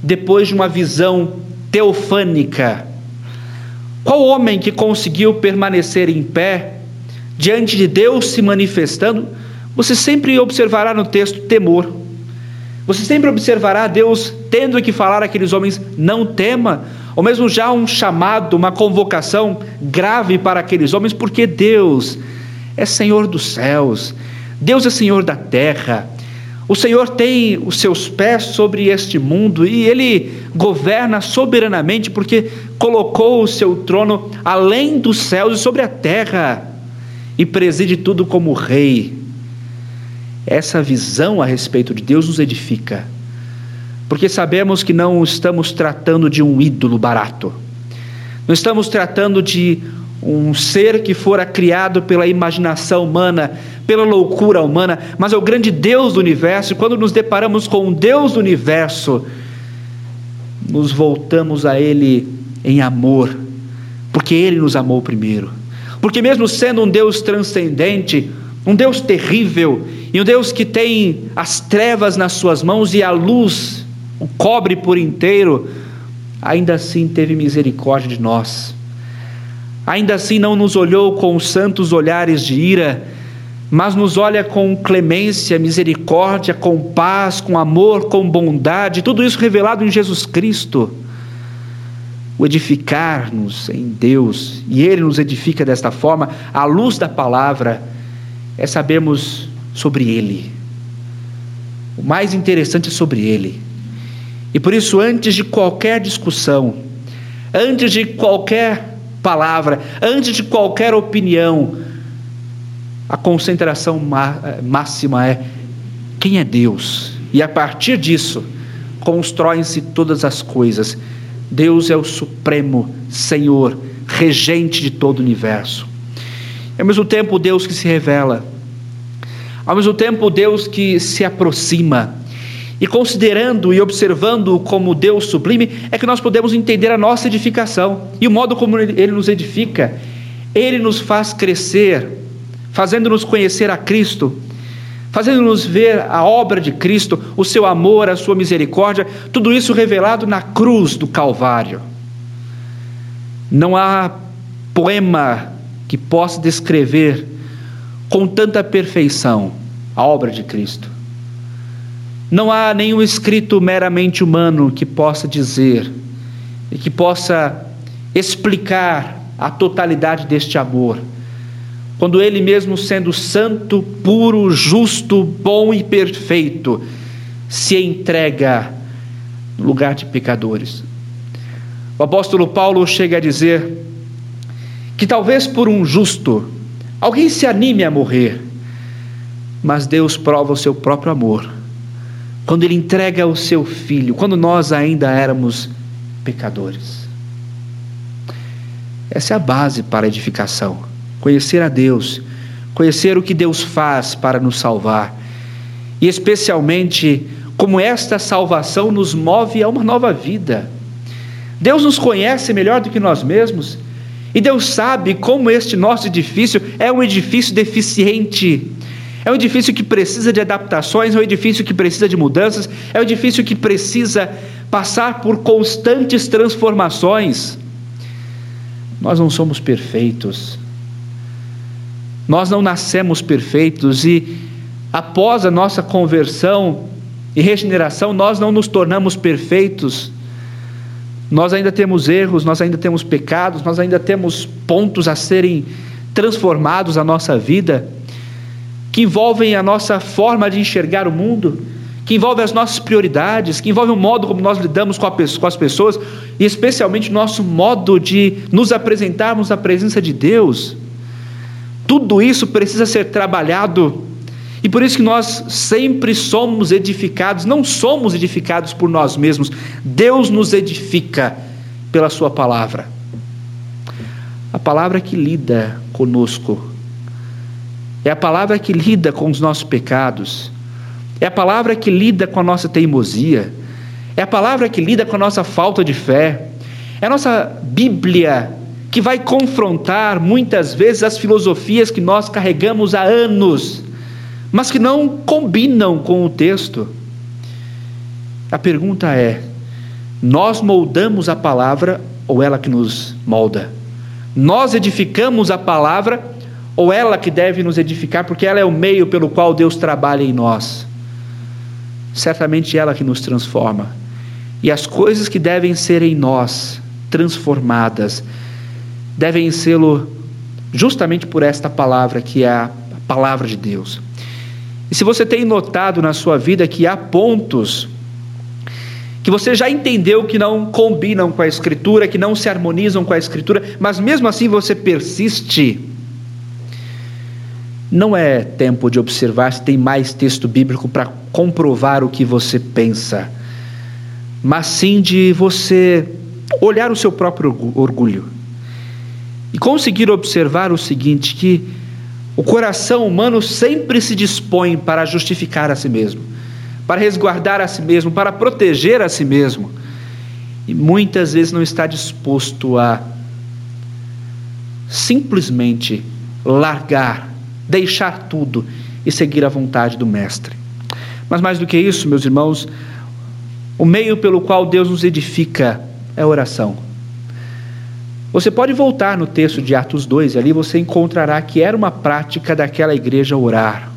depois de uma visão teofânica? Qual homem que conseguiu permanecer em pé diante de Deus se manifestando? Você sempre observará no texto temor. Você sempre observará Deus tendo que falar àqueles homens: não tema, ou mesmo já um chamado, uma convocação grave para aqueles homens, porque Deus é Senhor dos céus, Deus é Senhor da terra. O Senhor tem os seus pés sobre este mundo e ele governa soberanamente porque colocou o seu trono além dos céus e sobre a terra e preside tudo como rei. Essa visão a respeito de Deus nos edifica, porque sabemos que não estamos tratando de um ídolo barato, não estamos tratando de um ser que fora criado pela imaginação humana, pela loucura humana, mas é o grande Deus do universo. E quando nos deparamos com o Deus do universo, nos voltamos a Ele em amor, porque Ele nos amou primeiro. Porque, mesmo sendo um Deus transcendente, um Deus terrível, e um Deus que tem as trevas nas suas mãos e a luz o cobre por inteiro, ainda assim teve misericórdia de nós. Ainda assim não nos olhou com santos olhares de ira, mas nos olha com clemência, misericórdia, com paz, com amor, com bondade, tudo isso revelado em Jesus Cristo. O edificar-nos em Deus, e Ele nos edifica desta forma, à luz da palavra, é sabermos sobre Ele. O mais interessante é sobre Ele. E por isso, antes de qualquer discussão, antes de qualquer palavra, antes de qualquer opinião, a concentração máxima é quem é Deus. E a partir disso, constroem-se todas as coisas. Deus é o supremo Senhor, regente de todo o universo. Ao mesmo tempo, Deus que se revela ao mesmo tempo, Deus que se aproxima. E considerando e observando como Deus sublime, é que nós podemos entender a nossa edificação e o modo como Ele nos edifica. Ele nos faz crescer, fazendo-nos conhecer a Cristo, fazendo-nos ver a obra de Cristo, o seu amor, a sua misericórdia, tudo isso revelado na cruz do Calvário. Não há poema que possa descrever com tanta perfeição a obra de Cristo. Não há nenhum escrito meramente humano que possa dizer e que possa explicar a totalidade deste amor. Quando Ele mesmo, sendo santo, puro, justo, bom e perfeito, se entrega no lugar de pecadores. O apóstolo Paulo chega a dizer que talvez por um justo Alguém se anime a morrer, mas Deus prova o seu próprio amor quando Ele entrega o seu filho, quando nós ainda éramos pecadores. Essa é a base para a edificação. Conhecer a Deus, conhecer o que Deus faz para nos salvar, e especialmente como esta salvação nos move a uma nova vida. Deus nos conhece melhor do que nós mesmos e Deus sabe como este nosso edifício é um edifício deficiente. É um edifício que precisa de adaptações, é um edifício que precisa de mudanças, é um edifício que precisa passar por constantes transformações. Nós não somos perfeitos. Nós não nascemos perfeitos e após a nossa conversão e regeneração, nós não nos tornamos perfeitos. Nós ainda temos erros, nós ainda temos pecados, nós ainda temos pontos a serem transformados na nossa vida, que envolvem a nossa forma de enxergar o mundo, que envolvem as nossas prioridades, que envolvem o modo como nós lidamos com, a, com as pessoas e especialmente o nosso modo de nos apresentarmos na presença de Deus. Tudo isso precisa ser trabalhado e por isso que nós sempre somos edificados, não somos edificados por nós mesmos, Deus nos edifica pela Sua palavra. A palavra que lida conosco, é a palavra que lida com os nossos pecados, é a palavra que lida com a nossa teimosia, é a palavra que lida com a nossa falta de fé, é a nossa Bíblia que vai confrontar muitas vezes as filosofias que nós carregamos há anos mas que não combinam com o texto. A pergunta é: nós moldamos a palavra ou ela que nos molda? Nós edificamos a palavra ou ela que deve nos edificar, porque ela é o meio pelo qual Deus trabalha em nós? Certamente ela que nos transforma. E as coisas que devem ser em nós transformadas devem ser justamente por esta palavra que é a palavra de Deus. E se você tem notado na sua vida que há pontos que você já entendeu que não combinam com a Escritura, que não se harmonizam com a Escritura, mas mesmo assim você persiste, não é tempo de observar se tem mais texto bíblico para comprovar o que você pensa, mas sim de você olhar o seu próprio orgulho e conseguir observar o seguinte: que o coração humano sempre se dispõe para justificar a si mesmo, para resguardar a si mesmo, para proteger a si mesmo. E muitas vezes não está disposto a simplesmente largar, deixar tudo e seguir a vontade do Mestre. Mas mais do que isso, meus irmãos, o meio pelo qual Deus nos edifica é a oração. Você pode voltar no texto de Atos 2 e ali você encontrará que era uma prática daquela igreja orar.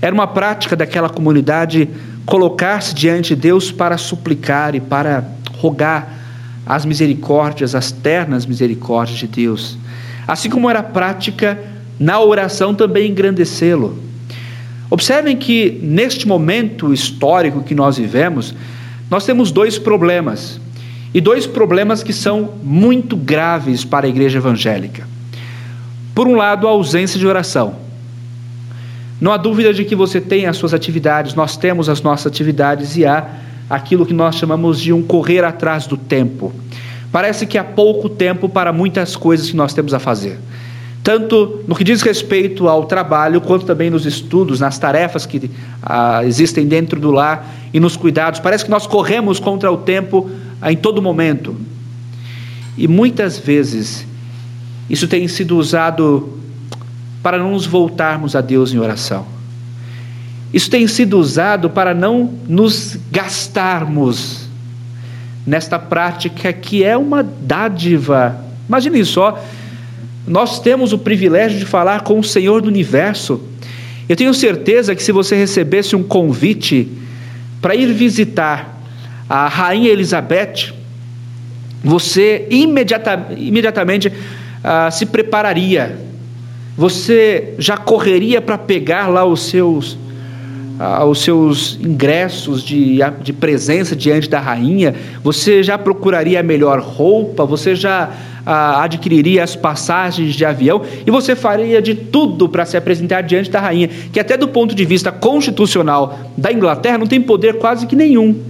Era uma prática daquela comunidade colocar-se diante de Deus para suplicar e para rogar as misericórdias, as ternas misericórdias de Deus. Assim como era prática na oração também engrandecê-lo. Observem que neste momento histórico que nós vivemos, nós temos dois problemas e dois problemas que são muito graves para a igreja evangélica. Por um lado, a ausência de oração. Não há dúvida de que você tem as suas atividades, nós temos as nossas atividades e há aquilo que nós chamamos de um correr atrás do tempo. Parece que há pouco tempo para muitas coisas que nós temos a fazer. Tanto no que diz respeito ao trabalho, quanto também nos estudos, nas tarefas que ah, existem dentro do lar e nos cuidados. Parece que nós corremos contra o tempo em todo momento. E muitas vezes isso tem sido usado para não nos voltarmos a Deus em oração. Isso tem sido usado para não nos gastarmos nesta prática que é uma dádiva. Imagine só, nós temos o privilégio de falar com o Senhor do universo. Eu tenho certeza que se você recebesse um convite para ir visitar a rainha Elizabeth, você imediata, imediatamente uh, se prepararia, você já correria para pegar lá os seus, uh, os seus ingressos de, de presença diante da rainha, você já procuraria a melhor roupa, você já uh, adquiriria as passagens de avião e você faria de tudo para se apresentar diante da rainha, que até do ponto de vista constitucional da Inglaterra não tem poder quase que nenhum.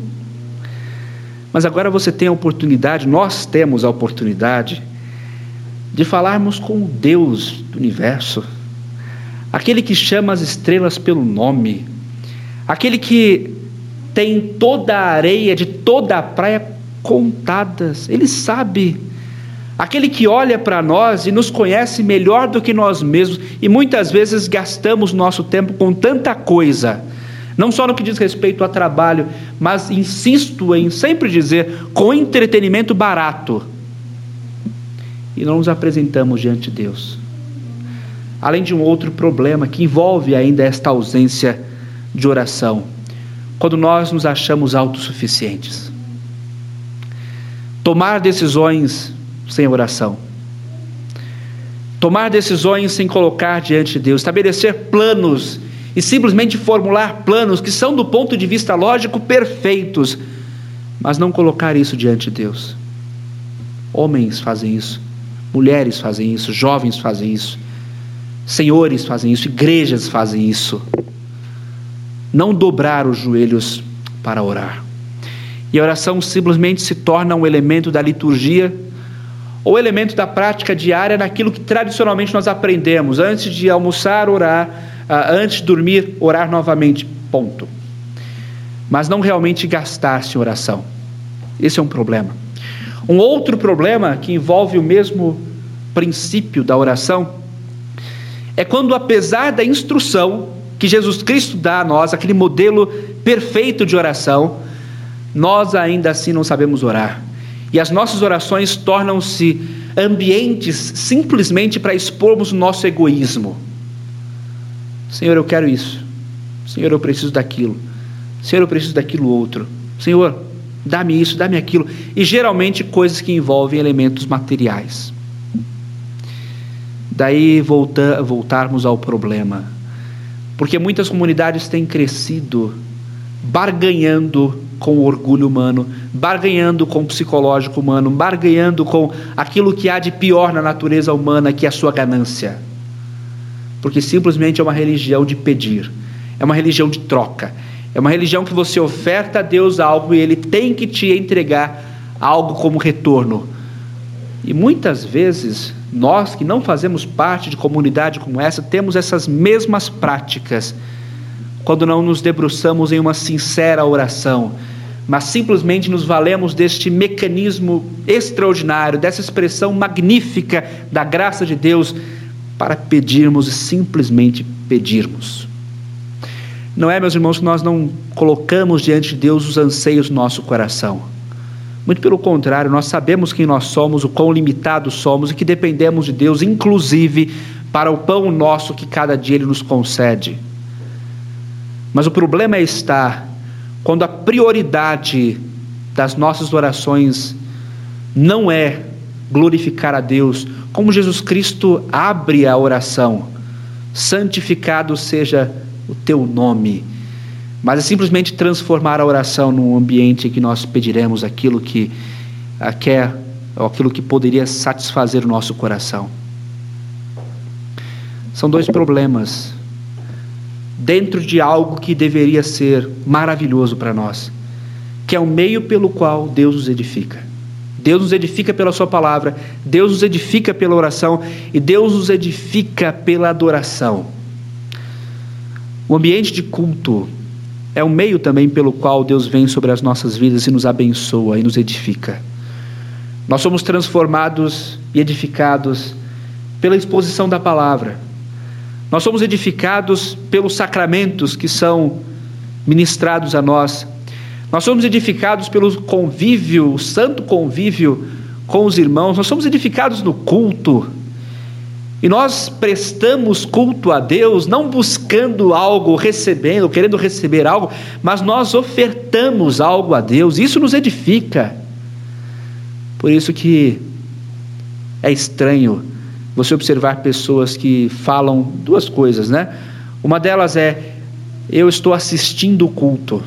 Mas agora você tem a oportunidade, nós temos a oportunidade de falarmos com o Deus do universo, aquele que chama as estrelas pelo nome, aquele que tem toda a areia de toda a praia contadas, ele sabe. Aquele que olha para nós e nos conhece melhor do que nós mesmos, e muitas vezes gastamos nosso tempo com tanta coisa, Não só no que diz respeito a trabalho, mas insisto em sempre dizer com entretenimento barato. E não nos apresentamos diante de Deus. Além de um outro problema que envolve ainda esta ausência de oração, quando nós nos achamos autossuficientes. Tomar decisões sem oração. Tomar decisões sem colocar diante de Deus, estabelecer planos e simplesmente formular planos que são, do ponto de vista lógico, perfeitos, mas não colocar isso diante de Deus. Homens fazem isso, mulheres fazem isso, jovens fazem isso, senhores fazem isso, igrejas fazem isso. Não dobrar os joelhos para orar. E a oração simplesmente se torna um elemento da liturgia ou elemento da prática diária naquilo que tradicionalmente nós aprendemos. Antes de almoçar, orar ah, antes de dormir, orar novamente. Ponto. Mas não realmente gastar-se em oração. Esse é um problema. Um outro problema que envolve o mesmo princípio da oração é quando, apesar da instrução que Jesus Cristo dá a nós, aquele modelo perfeito de oração, nós ainda assim não sabemos orar. E as nossas orações tornam-se ambientes simplesmente para expormos o nosso egoísmo. Senhor, eu quero isso. Senhor, eu preciso daquilo. Senhor, eu preciso daquilo outro. Senhor, dá-me isso, dá-me aquilo. E geralmente coisas que envolvem elementos materiais. Daí volta, voltarmos ao problema. Porque muitas comunidades têm crescido barganhando com o orgulho humano, barganhando com o psicológico humano, barganhando com aquilo que há de pior na natureza humana, que é a sua ganância porque simplesmente é uma religião de pedir, é uma religião de troca, é uma religião que você oferta a Deus algo e Ele tem que te entregar algo como retorno. E muitas vezes, nós que não fazemos parte de comunidade como essa, temos essas mesmas práticas quando não nos debruçamos em uma sincera oração, mas simplesmente nos valemos deste mecanismo extraordinário, dessa expressão magnífica da graça de Deus para pedirmos e simplesmente pedirmos. Não é, meus irmãos, que nós não colocamos diante de Deus os anseios do nosso coração. Muito pelo contrário, nós sabemos quem nós somos, o quão limitados somos e que dependemos de Deus, inclusive para o pão nosso que cada dia Ele nos concede. Mas o problema estar quando a prioridade das nossas orações não é glorificar a Deus, como Jesus Cristo abre a oração: santificado seja o teu nome. Mas é simplesmente transformar a oração num ambiente em que nós pediremos aquilo que quer, ou aquilo que poderia satisfazer o nosso coração. São dois problemas dentro de algo que deveria ser maravilhoso para nós, que é o meio pelo qual Deus nos edifica. Deus nos edifica pela Sua palavra, Deus nos edifica pela oração e Deus nos edifica pela adoração. O ambiente de culto é o meio também pelo qual Deus vem sobre as nossas vidas e nos abençoa e nos edifica. Nós somos transformados e edificados pela exposição da palavra. Nós somos edificados pelos sacramentos que são ministrados a nós nós somos edificados pelo convívio, o santo convívio com os irmãos, nós somos edificados no culto. E nós prestamos culto a Deus não buscando algo, recebendo, querendo receber algo, mas nós ofertamos algo a Deus. Isso nos edifica. Por isso que é estranho você observar pessoas que falam duas coisas, né? Uma delas é eu estou assistindo o culto.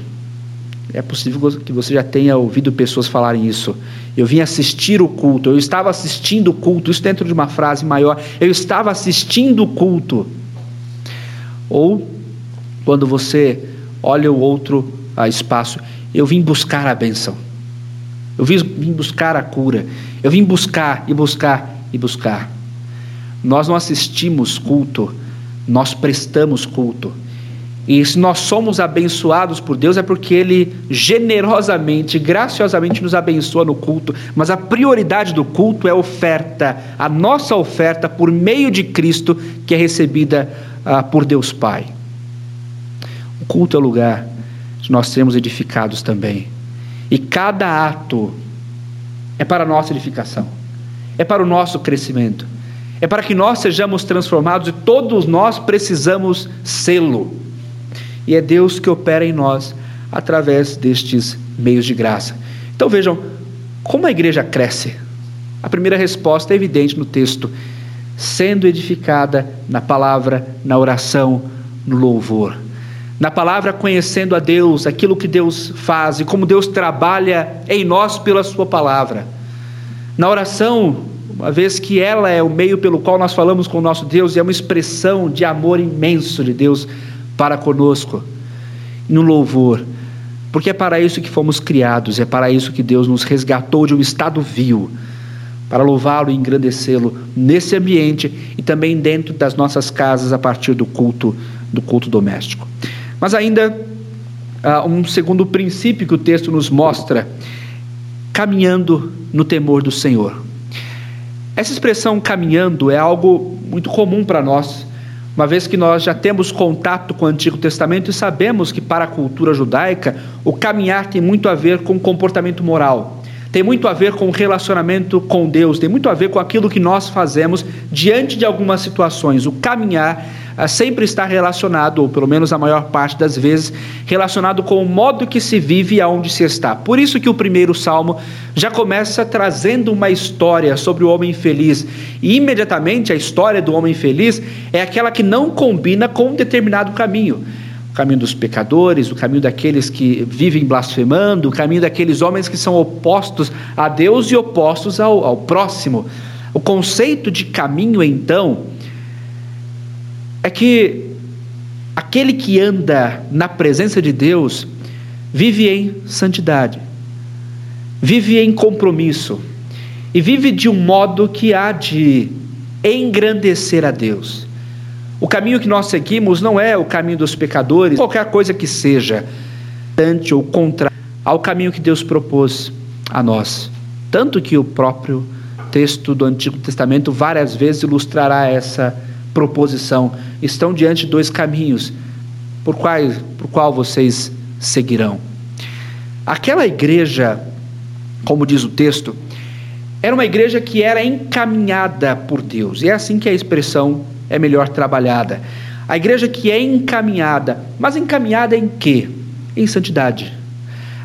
É possível que você já tenha ouvido pessoas falarem isso. Eu vim assistir o culto, eu estava assistindo o culto, isso dentro de uma frase maior. Eu estava assistindo o culto. Ou quando você olha o outro espaço, eu vim buscar a benção. Eu vim buscar a cura. Eu vim buscar e buscar e buscar. Nós não assistimos culto, nós prestamos culto. E se nós somos abençoados por Deus é porque Ele generosamente, graciosamente nos abençoa no culto. Mas a prioridade do culto é a oferta, a nossa oferta por meio de Cristo, que é recebida ah, por Deus Pai. O culto é o lugar de nós sermos edificados também. E cada ato é para a nossa edificação, é para o nosso crescimento, é para que nós sejamos transformados e todos nós precisamos sê-lo. E é Deus que opera em nós através destes meios de graça. Então vejam como a igreja cresce. A primeira resposta é evidente no texto: sendo edificada na palavra, na oração, no louvor. Na palavra, conhecendo a Deus, aquilo que Deus faz e como Deus trabalha em nós pela Sua palavra. Na oração, uma vez que ela é o meio pelo qual nós falamos com o nosso Deus e é uma expressão de amor imenso de Deus para conosco. No louvor, porque é para isso que fomos criados, é para isso que Deus nos resgatou de um estado vil para louvá-lo e engrandecê-lo nesse ambiente e também dentro das nossas casas a partir do culto do culto doméstico. Mas ainda uh, um segundo princípio que o texto nos mostra, caminhando no temor do Senhor. Essa expressão caminhando é algo muito comum para nós, uma vez que nós já temos contato com o Antigo Testamento e sabemos que para a cultura judaica o caminhar tem muito a ver com comportamento moral tem muito a ver com relacionamento com Deus, tem muito a ver com aquilo que nós fazemos diante de algumas situações. O caminhar sempre está relacionado, ou pelo menos a maior parte das vezes, relacionado com o modo que se vive e aonde se está. Por isso que o primeiro salmo já começa trazendo uma história sobre o homem feliz. E imediatamente a história do homem feliz é aquela que não combina com um determinado caminho o caminho dos pecadores, o caminho daqueles que vivem blasfemando, o caminho daqueles homens que são opostos a Deus e opostos ao, ao próximo. O conceito de caminho, então, é que aquele que anda na presença de Deus vive em santidade, vive em compromisso e vive de um modo que há de engrandecer a Deus. O caminho que nós seguimos não é o caminho dos pecadores, qualquer coisa que seja, ante ou contra ao caminho que Deus propôs a nós. Tanto que o próprio texto do Antigo Testamento várias vezes ilustrará essa proposição. Estão diante dois caminhos, por qual, por qual vocês seguirão. Aquela igreja, como diz o texto, era uma igreja que era encaminhada por Deus. E é assim que a expressão é melhor trabalhada. A igreja que é encaminhada, mas encaminhada em quê? Em santidade.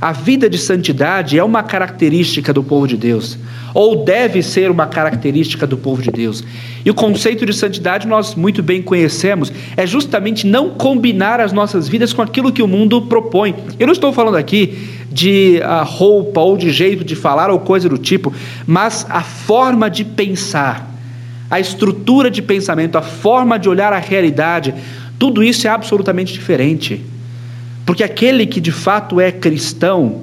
A vida de santidade é uma característica do povo de Deus, ou deve ser uma característica do povo de Deus. E o conceito de santidade nós muito bem conhecemos, é justamente não combinar as nossas vidas com aquilo que o mundo propõe. Eu não estou falando aqui de uh, roupa ou de jeito de falar ou coisa do tipo, mas a forma de pensar a estrutura de pensamento, a forma de olhar a realidade, tudo isso é absolutamente diferente. Porque aquele que de fato é cristão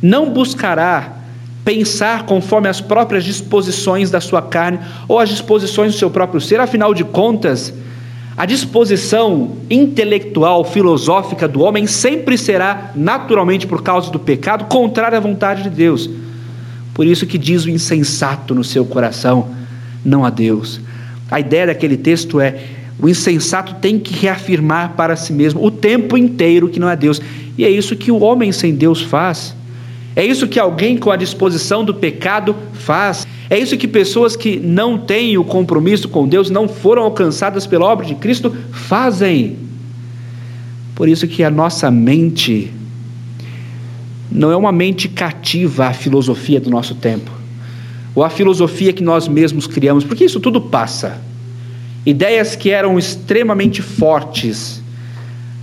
não buscará pensar conforme as próprias disposições da sua carne ou as disposições do seu próprio ser, afinal de contas, a disposição intelectual, filosófica do homem sempre será, naturalmente por causa do pecado, contrária à vontade de Deus. Por isso que diz o insensato no seu coração: não a Deus. A ideia daquele texto é: o insensato tem que reafirmar para si mesmo o tempo inteiro que não é Deus. E é isso que o homem sem Deus faz. É isso que alguém com a disposição do pecado faz. É isso que pessoas que não têm o compromisso com Deus, não foram alcançadas pela obra de Cristo, fazem. Por isso que a nossa mente não é uma mente cativa à filosofia do nosso tempo ou a filosofia que nós mesmos criamos, porque isso tudo passa. Ideias que eram extremamente fortes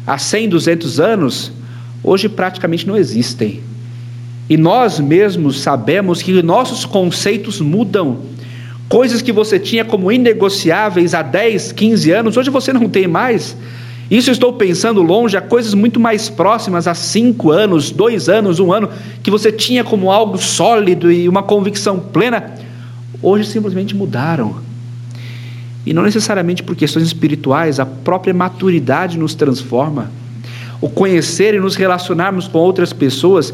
há 100, 200 anos, hoje praticamente não existem. E nós mesmos sabemos que nossos conceitos mudam. Coisas que você tinha como inegociáveis há 10, 15 anos, hoje você não tem mais. Isso estou pensando longe a coisas muito mais próximas, há cinco anos, dois anos, um ano, que você tinha como algo sólido e uma convicção plena, hoje simplesmente mudaram. E não necessariamente por questões espirituais, a própria maturidade nos transforma. O conhecer e nos relacionarmos com outras pessoas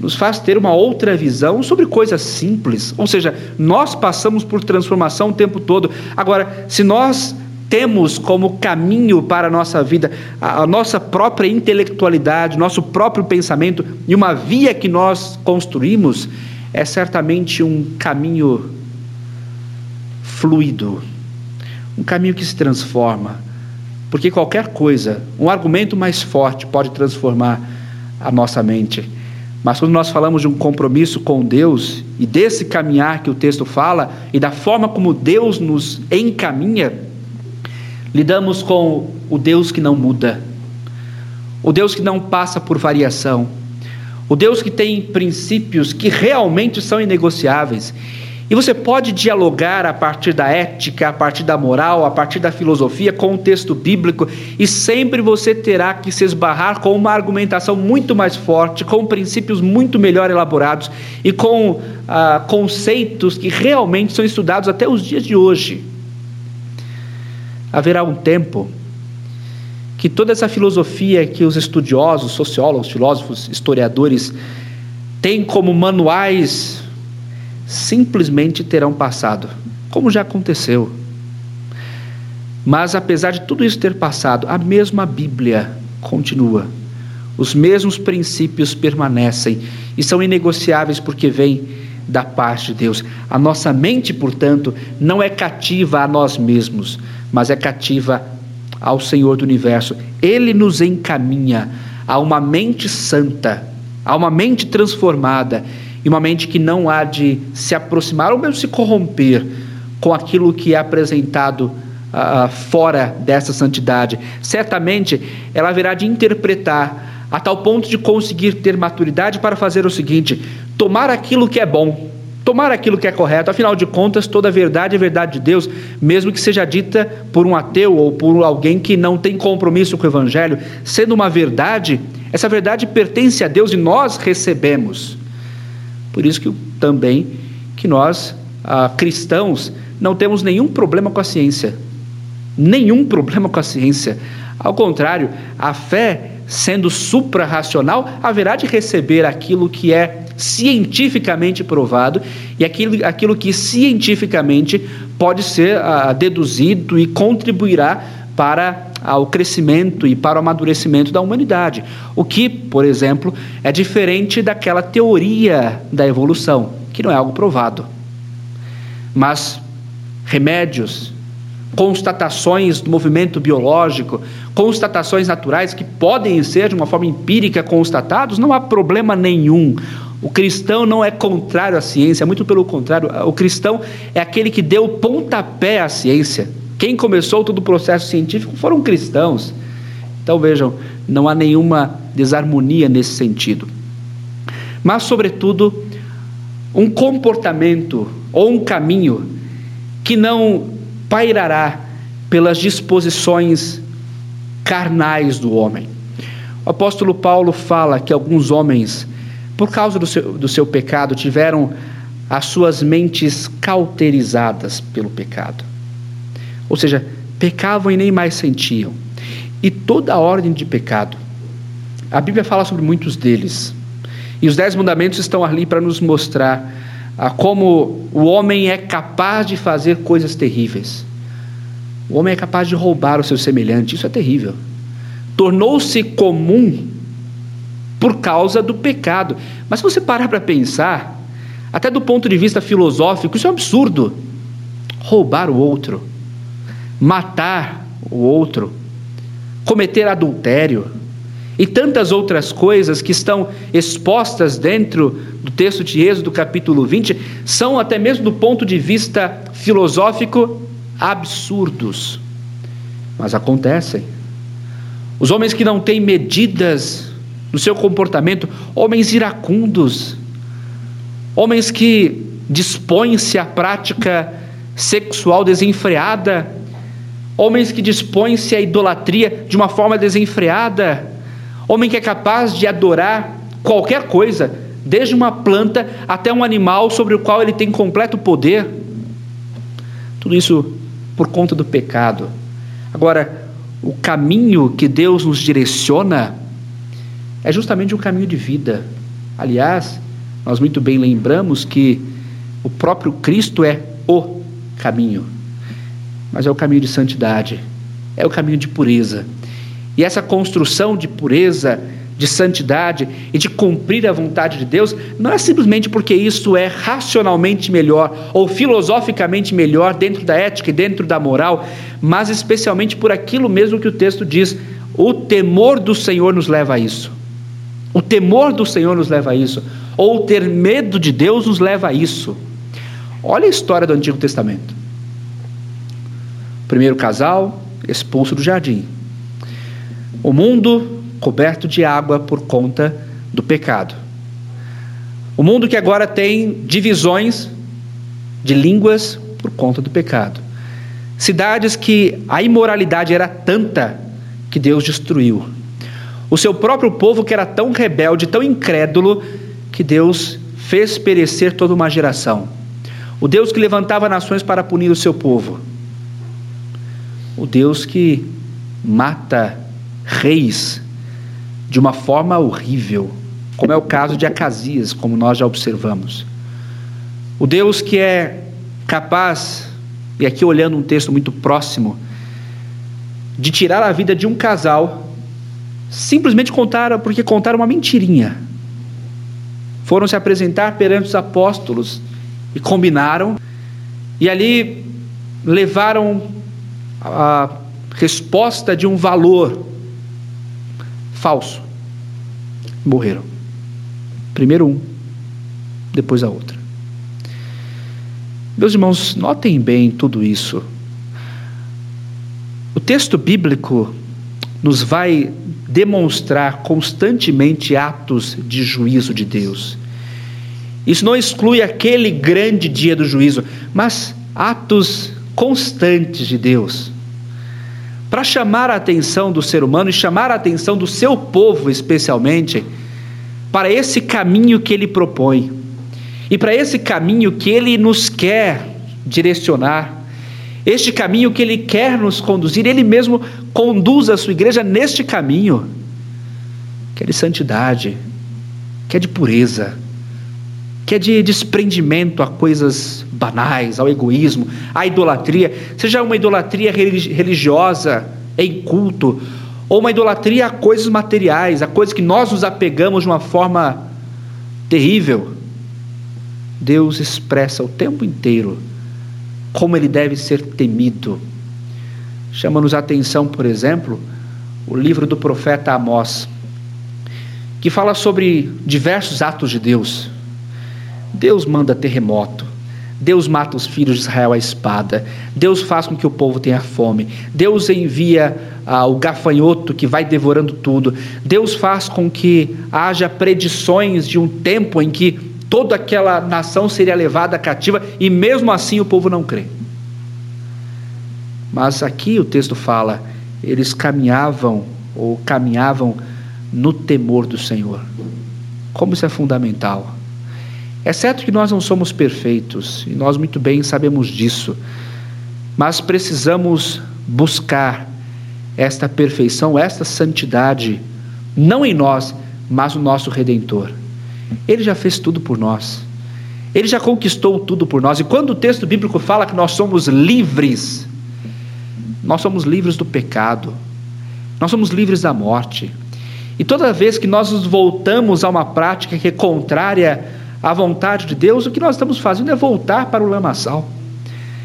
nos faz ter uma outra visão sobre coisas simples. Ou seja, nós passamos por transformação o tempo todo. Agora, se nós temos como caminho para a nossa vida, a, a nossa própria intelectualidade, nosso próprio pensamento e uma via que nós construímos, é certamente um caminho fluido, um caminho que se transforma. Porque qualquer coisa, um argumento mais forte pode transformar a nossa mente. Mas quando nós falamos de um compromisso com Deus e desse caminhar que o texto fala e da forma como Deus nos encaminha, lidamos com o Deus que não muda, o Deus que não passa por variação, o Deus que tem princípios que realmente são inegociáveis e você pode dialogar a partir da ética, a partir da moral, a partir da filosofia com o texto bíblico, e sempre você terá que se esbarrar com uma argumentação muito mais forte, com princípios muito melhor elaborados e com ah, conceitos que realmente são estudados até os dias de hoje. Haverá um tempo que toda essa filosofia que os estudiosos, sociólogos, filósofos, historiadores têm como manuais simplesmente terão passado, como já aconteceu. Mas apesar de tudo isso ter passado, a mesma Bíblia continua. Os mesmos princípios permanecem e são inegociáveis porque vêm da parte de Deus. A nossa mente, portanto, não é cativa a nós mesmos, mas é cativa ao Senhor do universo. Ele nos encaminha a uma mente santa, a uma mente transformada e uma mente que não há de se aproximar ou mesmo se corromper com aquilo que é apresentado uh, fora dessa santidade. Certamente ela haverá de interpretar a tal ponto de conseguir ter maturidade para fazer o seguinte: tomar aquilo que é bom, tomar aquilo que é correto. Afinal de contas, toda verdade é verdade de Deus, mesmo que seja dita por um ateu ou por alguém que não tem compromisso com o Evangelho. Sendo uma verdade, essa verdade pertence a Deus e nós recebemos. Por isso que também que nós, ah, cristãos, não temos nenhum problema com a ciência. Nenhum problema com a ciência. Ao contrário, a fé, sendo suprarracional, haverá de receber aquilo que é cientificamente provado e aquilo, aquilo que cientificamente pode ser ah, deduzido e contribuirá para ao crescimento e para o amadurecimento da humanidade. O que, por exemplo, é diferente daquela teoria da evolução, que não é algo provado. Mas remédios, constatações do movimento biológico, constatações naturais que podem ser de uma forma empírica constatados, não há problema nenhum. O cristão não é contrário à ciência, muito pelo contrário, o cristão é aquele que deu pontapé à ciência. Quem começou todo o processo científico foram cristãos. Então vejam, não há nenhuma desarmonia nesse sentido. Mas, sobretudo, um comportamento ou um caminho que não pairará pelas disposições carnais do homem. O apóstolo Paulo fala que alguns homens, por causa do seu, do seu pecado, tiveram as suas mentes cauterizadas pelo pecado. Ou seja, pecavam e nem mais sentiam. E toda a ordem de pecado. A Bíblia fala sobre muitos deles. E os Dez Mandamentos estão ali para nos mostrar ah, como o homem é capaz de fazer coisas terríveis. O homem é capaz de roubar o seu semelhante. Isso é terrível. Tornou-se comum por causa do pecado. Mas se você parar para pensar, até do ponto de vista filosófico, isso é um absurdo. Roubar o outro matar o outro, cometer adultério e tantas outras coisas que estão expostas dentro do texto de Êxodo, capítulo 20, são até mesmo do ponto de vista filosófico absurdos. Mas acontecem. Os homens que não têm medidas no seu comportamento, homens iracundos, homens que dispõem-se à prática sexual desenfreada, homens que dispõem-se à idolatria de uma forma desenfreada, homem que é capaz de adorar qualquer coisa, desde uma planta até um animal sobre o qual ele tem completo poder. Tudo isso por conta do pecado. Agora, o caminho que Deus nos direciona é justamente um caminho de vida. Aliás, nós muito bem lembramos que o próprio Cristo é o caminho. Mas é o caminho de santidade, é o caminho de pureza. E essa construção de pureza, de santidade e de cumprir a vontade de Deus, não é simplesmente porque isso é racionalmente melhor ou filosoficamente melhor dentro da ética e dentro da moral, mas especialmente por aquilo mesmo que o texto diz: o temor do Senhor nos leva a isso. O temor do Senhor nos leva a isso, ou ter medo de Deus nos leva a isso. Olha a história do Antigo Testamento. Primeiro casal expulso do jardim. O mundo coberto de água por conta do pecado. O mundo que agora tem divisões de línguas por conta do pecado. Cidades que a imoralidade era tanta que Deus destruiu. O seu próprio povo que era tão rebelde, tão incrédulo, que Deus fez perecer toda uma geração. O Deus que levantava nações para punir o seu povo. O Deus que mata reis de uma forma horrível, como é o caso de Acasias, como nós já observamos. O Deus que é capaz, e aqui olhando um texto muito próximo, de tirar a vida de um casal, simplesmente contaram, porque contaram uma mentirinha. Foram se apresentar perante os apóstolos e combinaram, e ali levaram a resposta de um valor falso. Morreram. Primeiro um, depois a outra. Meus irmãos, notem bem tudo isso. O texto bíblico nos vai demonstrar constantemente atos de juízo de Deus. Isso não exclui aquele grande dia do juízo, mas atos constantes de Deus para chamar a atenção do ser humano e chamar a atenção do seu povo, especialmente, para esse caminho que ele propõe. E para esse caminho que ele nos quer direcionar, este caminho que ele quer nos conduzir, ele mesmo conduz a sua igreja neste caminho, que é de santidade, que é de pureza, que é de desprendimento a coisas banais, ao egoísmo, à idolatria, seja uma idolatria religiosa em culto, ou uma idolatria a coisas materiais, a coisas que nós nos apegamos de uma forma terrível. Deus expressa o tempo inteiro como ele deve ser temido. Chama-nos a atenção, por exemplo, o livro do profeta Amós, que fala sobre diversos atos de Deus Deus manda terremoto. Deus mata os filhos de Israel à espada. Deus faz com que o povo tenha fome. Deus envia ah, o gafanhoto que vai devorando tudo. Deus faz com que haja predições de um tempo em que toda aquela nação seria levada cativa e mesmo assim o povo não crê. Mas aqui o texto fala: eles caminhavam ou caminhavam no temor do Senhor. Como isso é fundamental. É certo que nós não somos perfeitos, e nós muito bem sabemos disso, mas precisamos buscar esta perfeição, esta santidade, não em nós, mas no nosso Redentor. Ele já fez tudo por nós, ele já conquistou tudo por nós, e quando o texto bíblico fala que nós somos livres, nós somos livres do pecado, nós somos livres da morte, e toda vez que nós nos voltamos a uma prática que é contrária à vontade de Deus, o que nós estamos fazendo é voltar para o lamaçal,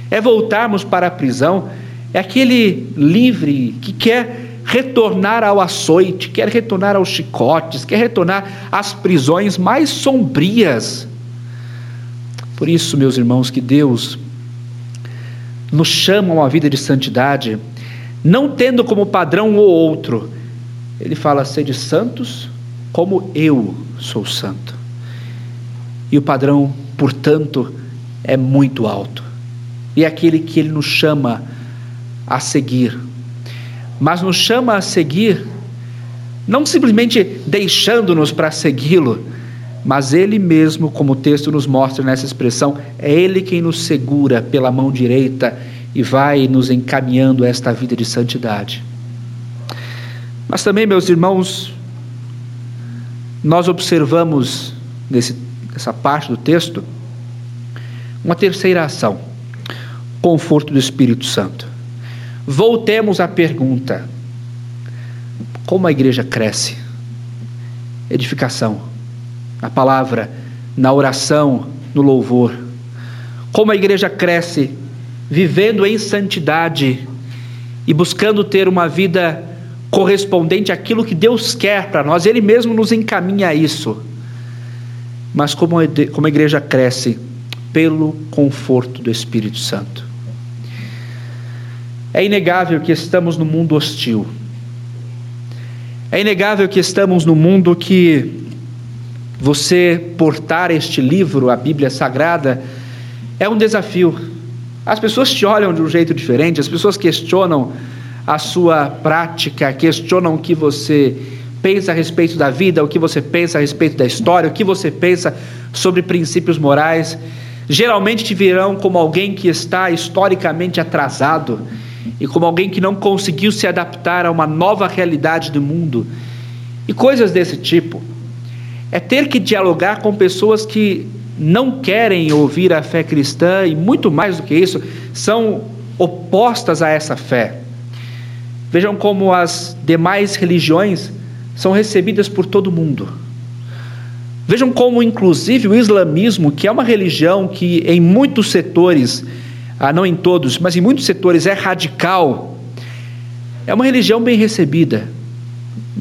é voltarmos para a prisão, é aquele livre que quer retornar ao açoite, quer retornar aos chicotes, quer retornar às prisões mais sombrias. Por isso, meus irmãos, que Deus nos chama a uma vida de santidade, não tendo como padrão um ou outro. Ele fala: sede santos, como eu sou santo. E o padrão, portanto, é muito alto. E é aquele que ele nos chama a seguir. Mas nos chama a seguir não simplesmente deixando-nos para segui-lo, mas ele mesmo, como o texto nos mostra nessa expressão, é ele quem nos segura pela mão direita e vai nos encaminhando a esta vida de santidade. Mas também, meus irmãos, nós observamos nesse essa parte do texto, uma terceira ação: conforto do Espírito Santo. voltemos à pergunta: como a igreja cresce? Edificação, na palavra, na oração, no louvor. Como a igreja cresce vivendo em santidade e buscando ter uma vida correspondente àquilo que Deus quer para nós, Ele mesmo nos encaminha a isso. Mas como a igreja cresce pelo conforto do Espírito Santo. É inegável que estamos num mundo hostil. É inegável que estamos num mundo que você portar este livro, a Bíblia Sagrada, é um desafio. As pessoas te olham de um jeito diferente, as pessoas questionam a sua prática, questionam o que você pensa a respeito da vida, o que você pensa a respeito da história, o que você pensa sobre princípios morais. Geralmente te virão como alguém que está historicamente atrasado e como alguém que não conseguiu se adaptar a uma nova realidade do mundo e coisas desse tipo. É ter que dialogar com pessoas que não querem ouvir a fé cristã e muito mais do que isso, são opostas a essa fé. Vejam como as demais religiões são recebidas por todo mundo. Vejam como, inclusive, o islamismo, que é uma religião que em muitos setores ah, não em todos, mas em muitos setores é radical, é uma religião bem recebida.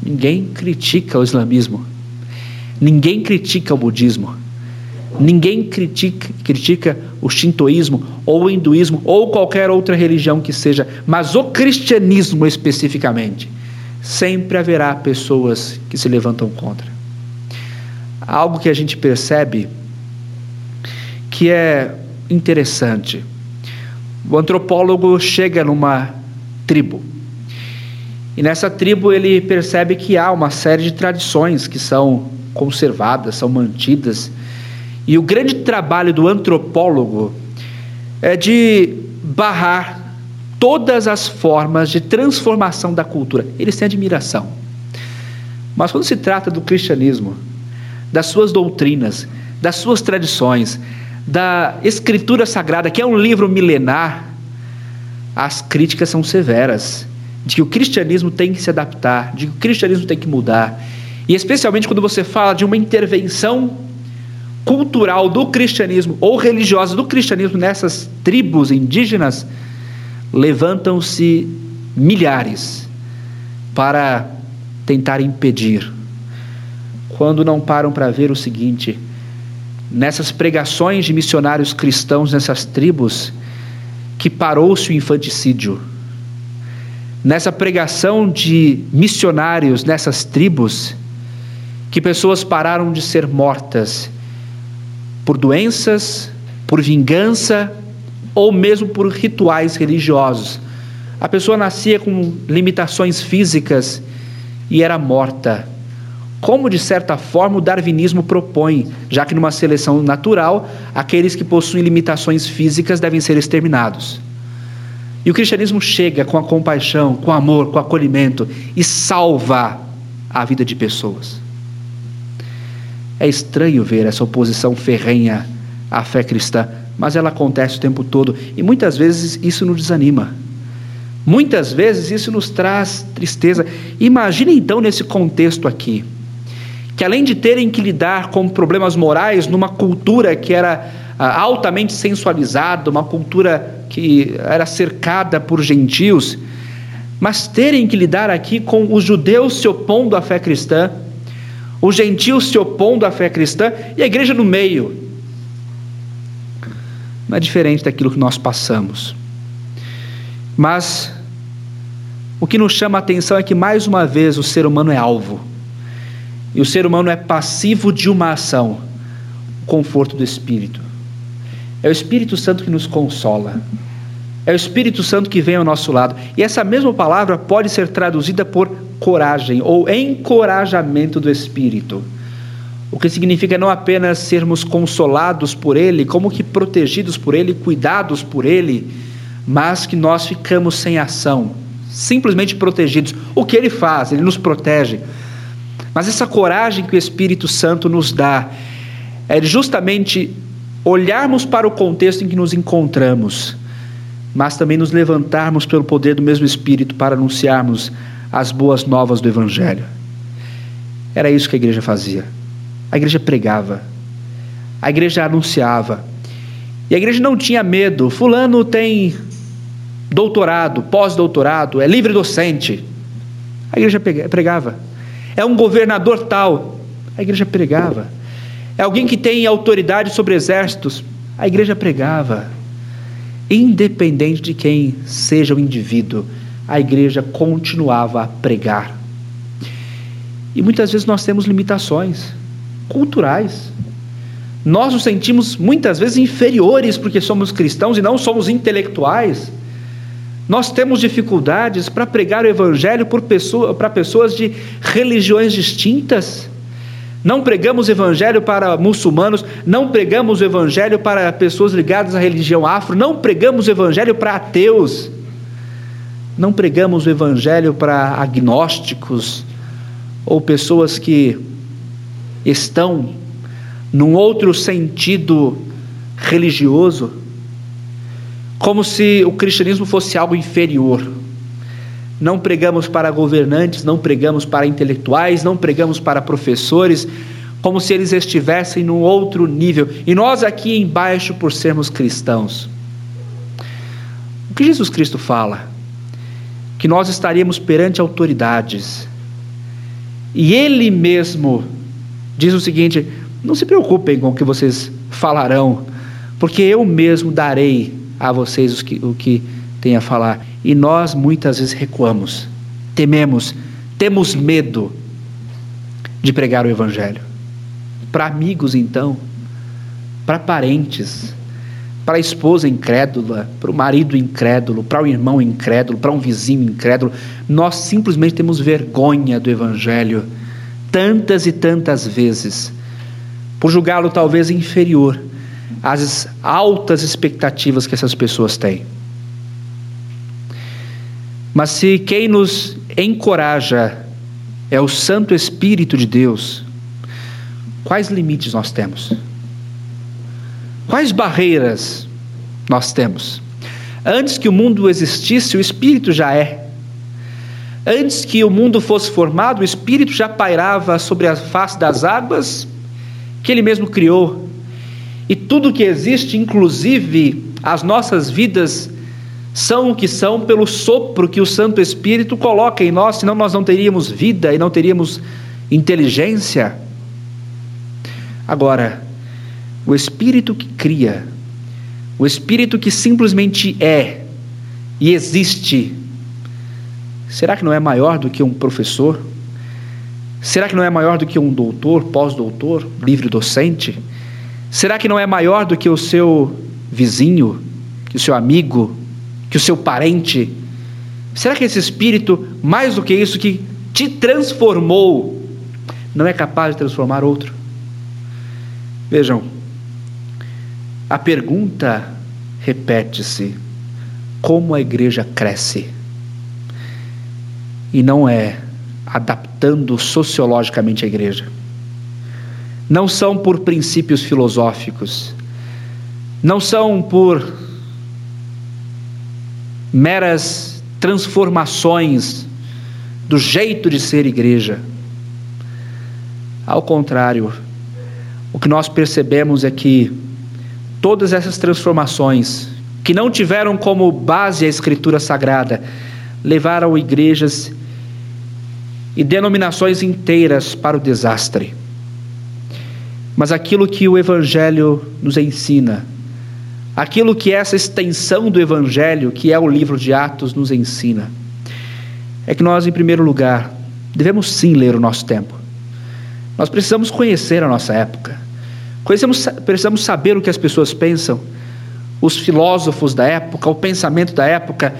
Ninguém critica o islamismo, ninguém critica o budismo, ninguém critica, critica o shintoísmo ou o hinduísmo ou qualquer outra religião que seja, mas o cristianismo especificamente, sempre haverá pessoas que se levantam contra. Algo que a gente percebe que é interessante o antropólogo chega numa tribo. E nessa tribo ele percebe que há uma série de tradições que são conservadas, são mantidas. E o grande trabalho do antropólogo é de barrar todas as formas de transformação da cultura. Eles têm admiração. Mas quando se trata do cristianismo, das suas doutrinas, das suas tradições, da Escritura Sagrada, que é um livro milenar, as críticas são severas, de que o cristianismo tem que se adaptar, de que o cristianismo tem que mudar. E especialmente quando você fala de uma intervenção cultural do cristianismo ou religiosa do cristianismo nessas tribos indígenas, levantam-se milhares para tentar impedir. Quando não param para ver o seguinte: nessas pregações de missionários cristãos nessas tribos que parou-se o infanticídio. Nessa pregação de missionários nessas tribos, que pessoas pararam de ser mortas por doenças, por vingança ou mesmo por rituais religiosos. A pessoa nascia com limitações físicas e era morta como de certa forma o darwinismo propõe, já que numa seleção natural, aqueles que possuem limitações físicas devem ser exterminados. E o cristianismo chega com a compaixão, com amor, com acolhimento e salva a vida de pessoas. É estranho ver essa oposição ferrenha à fé cristã, mas ela acontece o tempo todo e muitas vezes isso nos desanima. Muitas vezes isso nos traz tristeza. Imagine então nesse contexto aqui que além de terem que lidar com problemas morais numa cultura que era ah, altamente sensualizada, uma cultura que era cercada por gentios, mas terem que lidar aqui com os judeus se opondo à fé cristã, os gentios se opondo à fé cristã e a igreja no meio. Não é diferente daquilo que nós passamos. Mas o que nos chama a atenção é que, mais uma vez, o ser humano é alvo. E o ser humano é passivo de uma ação, o conforto do Espírito. É o Espírito Santo que nos consola. É o Espírito Santo que vem ao nosso lado. E essa mesma palavra pode ser traduzida por coragem ou encorajamento do Espírito. O que significa não apenas sermos consolados por Ele, como que protegidos por Ele, cuidados por Ele, mas que nós ficamos sem ação, simplesmente protegidos. O que Ele faz? Ele nos protege mas essa coragem que o Espírito Santo nos dá é justamente olharmos para o contexto em que nos encontramos, mas também nos levantarmos pelo poder do mesmo Espírito para anunciarmos as boas novas do Evangelho. Era isso que a igreja fazia. A igreja pregava, a igreja anunciava. E a igreja não tinha medo. Fulano tem doutorado, pós-doutorado, é livre docente. A igreja pregava. É um governador tal. A igreja pregava. É alguém que tem autoridade sobre exércitos. A igreja pregava. Independente de quem seja o indivíduo, a igreja continuava a pregar. E muitas vezes nós temos limitações culturais. Nós nos sentimos muitas vezes inferiores porque somos cristãos e não somos intelectuais. Nós temos dificuldades para pregar o Evangelho pessoa, para pessoas de religiões distintas. Não pregamos o Evangelho para muçulmanos, não pregamos o Evangelho para pessoas ligadas à religião afro, não pregamos o Evangelho para ateus, não pregamos o Evangelho para agnósticos ou pessoas que estão num outro sentido religioso como se o cristianismo fosse algo inferior. Não pregamos para governantes, não pregamos para intelectuais, não pregamos para professores, como se eles estivessem num outro nível. E nós aqui embaixo, por sermos cristãos. O que Jesus Cristo fala? Que nós estaríamos perante autoridades. E Ele mesmo diz o seguinte: não se preocupem com o que vocês falarão, porque eu mesmo darei a vocês o que, o que tem a falar. E nós muitas vezes recuamos, tememos, temos medo de pregar o Evangelho. Para amigos, então, para parentes, para a esposa incrédula, para o marido incrédulo, para o irmão incrédulo, para um vizinho incrédulo, nós simplesmente temos vergonha do Evangelho, tantas e tantas vezes, por julgá-lo talvez inferior as altas expectativas que essas pessoas têm. Mas se quem nos encoraja é o Santo Espírito de Deus, quais limites nós temos? Quais barreiras nós temos? Antes que o mundo existisse, o Espírito já é. Antes que o mundo fosse formado, o Espírito já pairava sobre a face das águas que ele mesmo criou e tudo que existe, inclusive as nossas vidas, são o que são pelo sopro que o Santo Espírito coloca em nós, senão nós não teríamos vida e não teríamos inteligência. Agora, o Espírito que cria, o Espírito que simplesmente é e existe, será que não é maior do que um professor? Será que não é maior do que um doutor, pós-doutor, livre docente? Será que não é maior do que o seu vizinho, que o seu amigo, que o seu parente? Será que esse espírito, mais do que isso, que te transformou, não é capaz de transformar outro? Vejam, a pergunta repete-se: como a igreja cresce? E não é adaptando sociologicamente a igreja não são por princípios filosóficos, não são por meras transformações do jeito de ser igreja. Ao contrário, o que nós percebemos é que todas essas transformações, que não tiveram como base a Escritura Sagrada, levaram igrejas e denominações inteiras para o desastre. Mas aquilo que o Evangelho nos ensina, aquilo que essa extensão do Evangelho, que é o livro de Atos, nos ensina, é que nós, em primeiro lugar, devemos sim ler o nosso tempo. Nós precisamos conhecer a nossa época, Conhecemos, precisamos saber o que as pessoas pensam, os filósofos da época, o pensamento da época,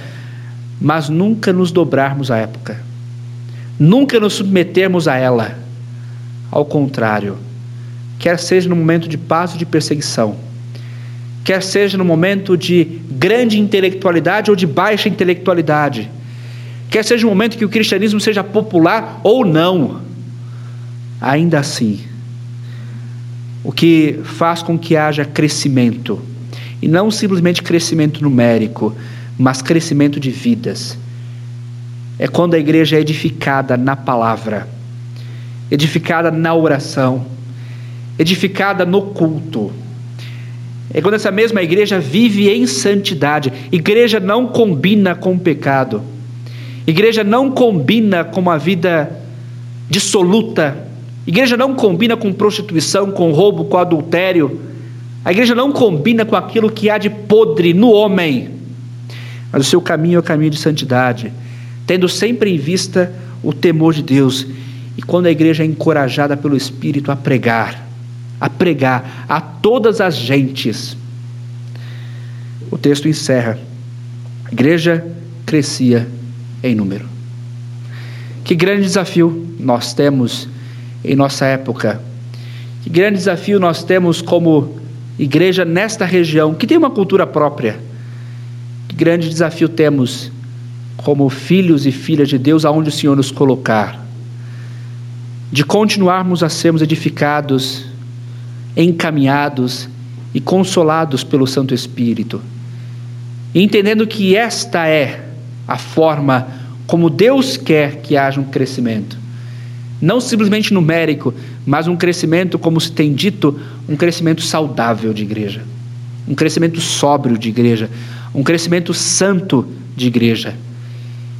mas nunca nos dobrarmos à época, nunca nos submetermos a ela. Ao contrário, quer seja no momento de paz ou de perseguição, quer seja no momento de grande intelectualidade ou de baixa intelectualidade, quer seja no momento que o cristianismo seja popular ou não, ainda assim, o que faz com que haja crescimento, e não simplesmente crescimento numérico, mas crescimento de vidas. É quando a igreja é edificada na palavra, edificada na oração, edificada no culto. É quando essa mesma igreja vive em santidade. Igreja não combina com o pecado. Igreja não combina com uma vida dissoluta. Igreja não combina com prostituição, com roubo, com adultério. A igreja não combina com aquilo que há de podre no homem. Mas o seu caminho é o caminho de santidade, tendo sempre em vista o temor de Deus. E quando a igreja é encorajada pelo Espírito a pregar, a pregar a todas as gentes, o texto encerra: a igreja crescia em número. Que grande desafio nós temos em nossa época. Que grande desafio nós temos como igreja nesta região, que tem uma cultura própria. Que grande desafio temos como filhos e filhas de Deus, aonde o Senhor nos colocar. De continuarmos a sermos edificados, encaminhados e consolados pelo Santo Espírito. Entendendo que esta é a forma como Deus quer que haja um crescimento. Não simplesmente numérico, mas um crescimento, como se tem dito, um crescimento saudável de igreja, um crescimento sóbrio de igreja, um crescimento santo de igreja,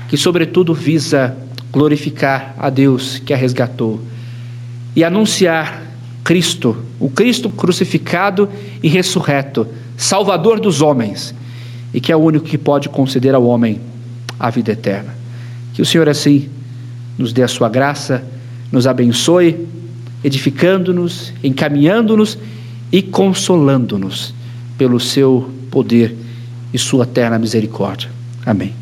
que, sobretudo, visa glorificar a Deus que a resgatou e anunciar Cristo, o Cristo crucificado e ressurreto, Salvador dos homens, e que é o único que pode conceder ao homem a vida eterna. Que o Senhor assim nos dê a sua graça, nos abençoe, edificando-nos, encaminhando-nos e consolando-nos pelo seu poder e sua eterna misericórdia. Amém.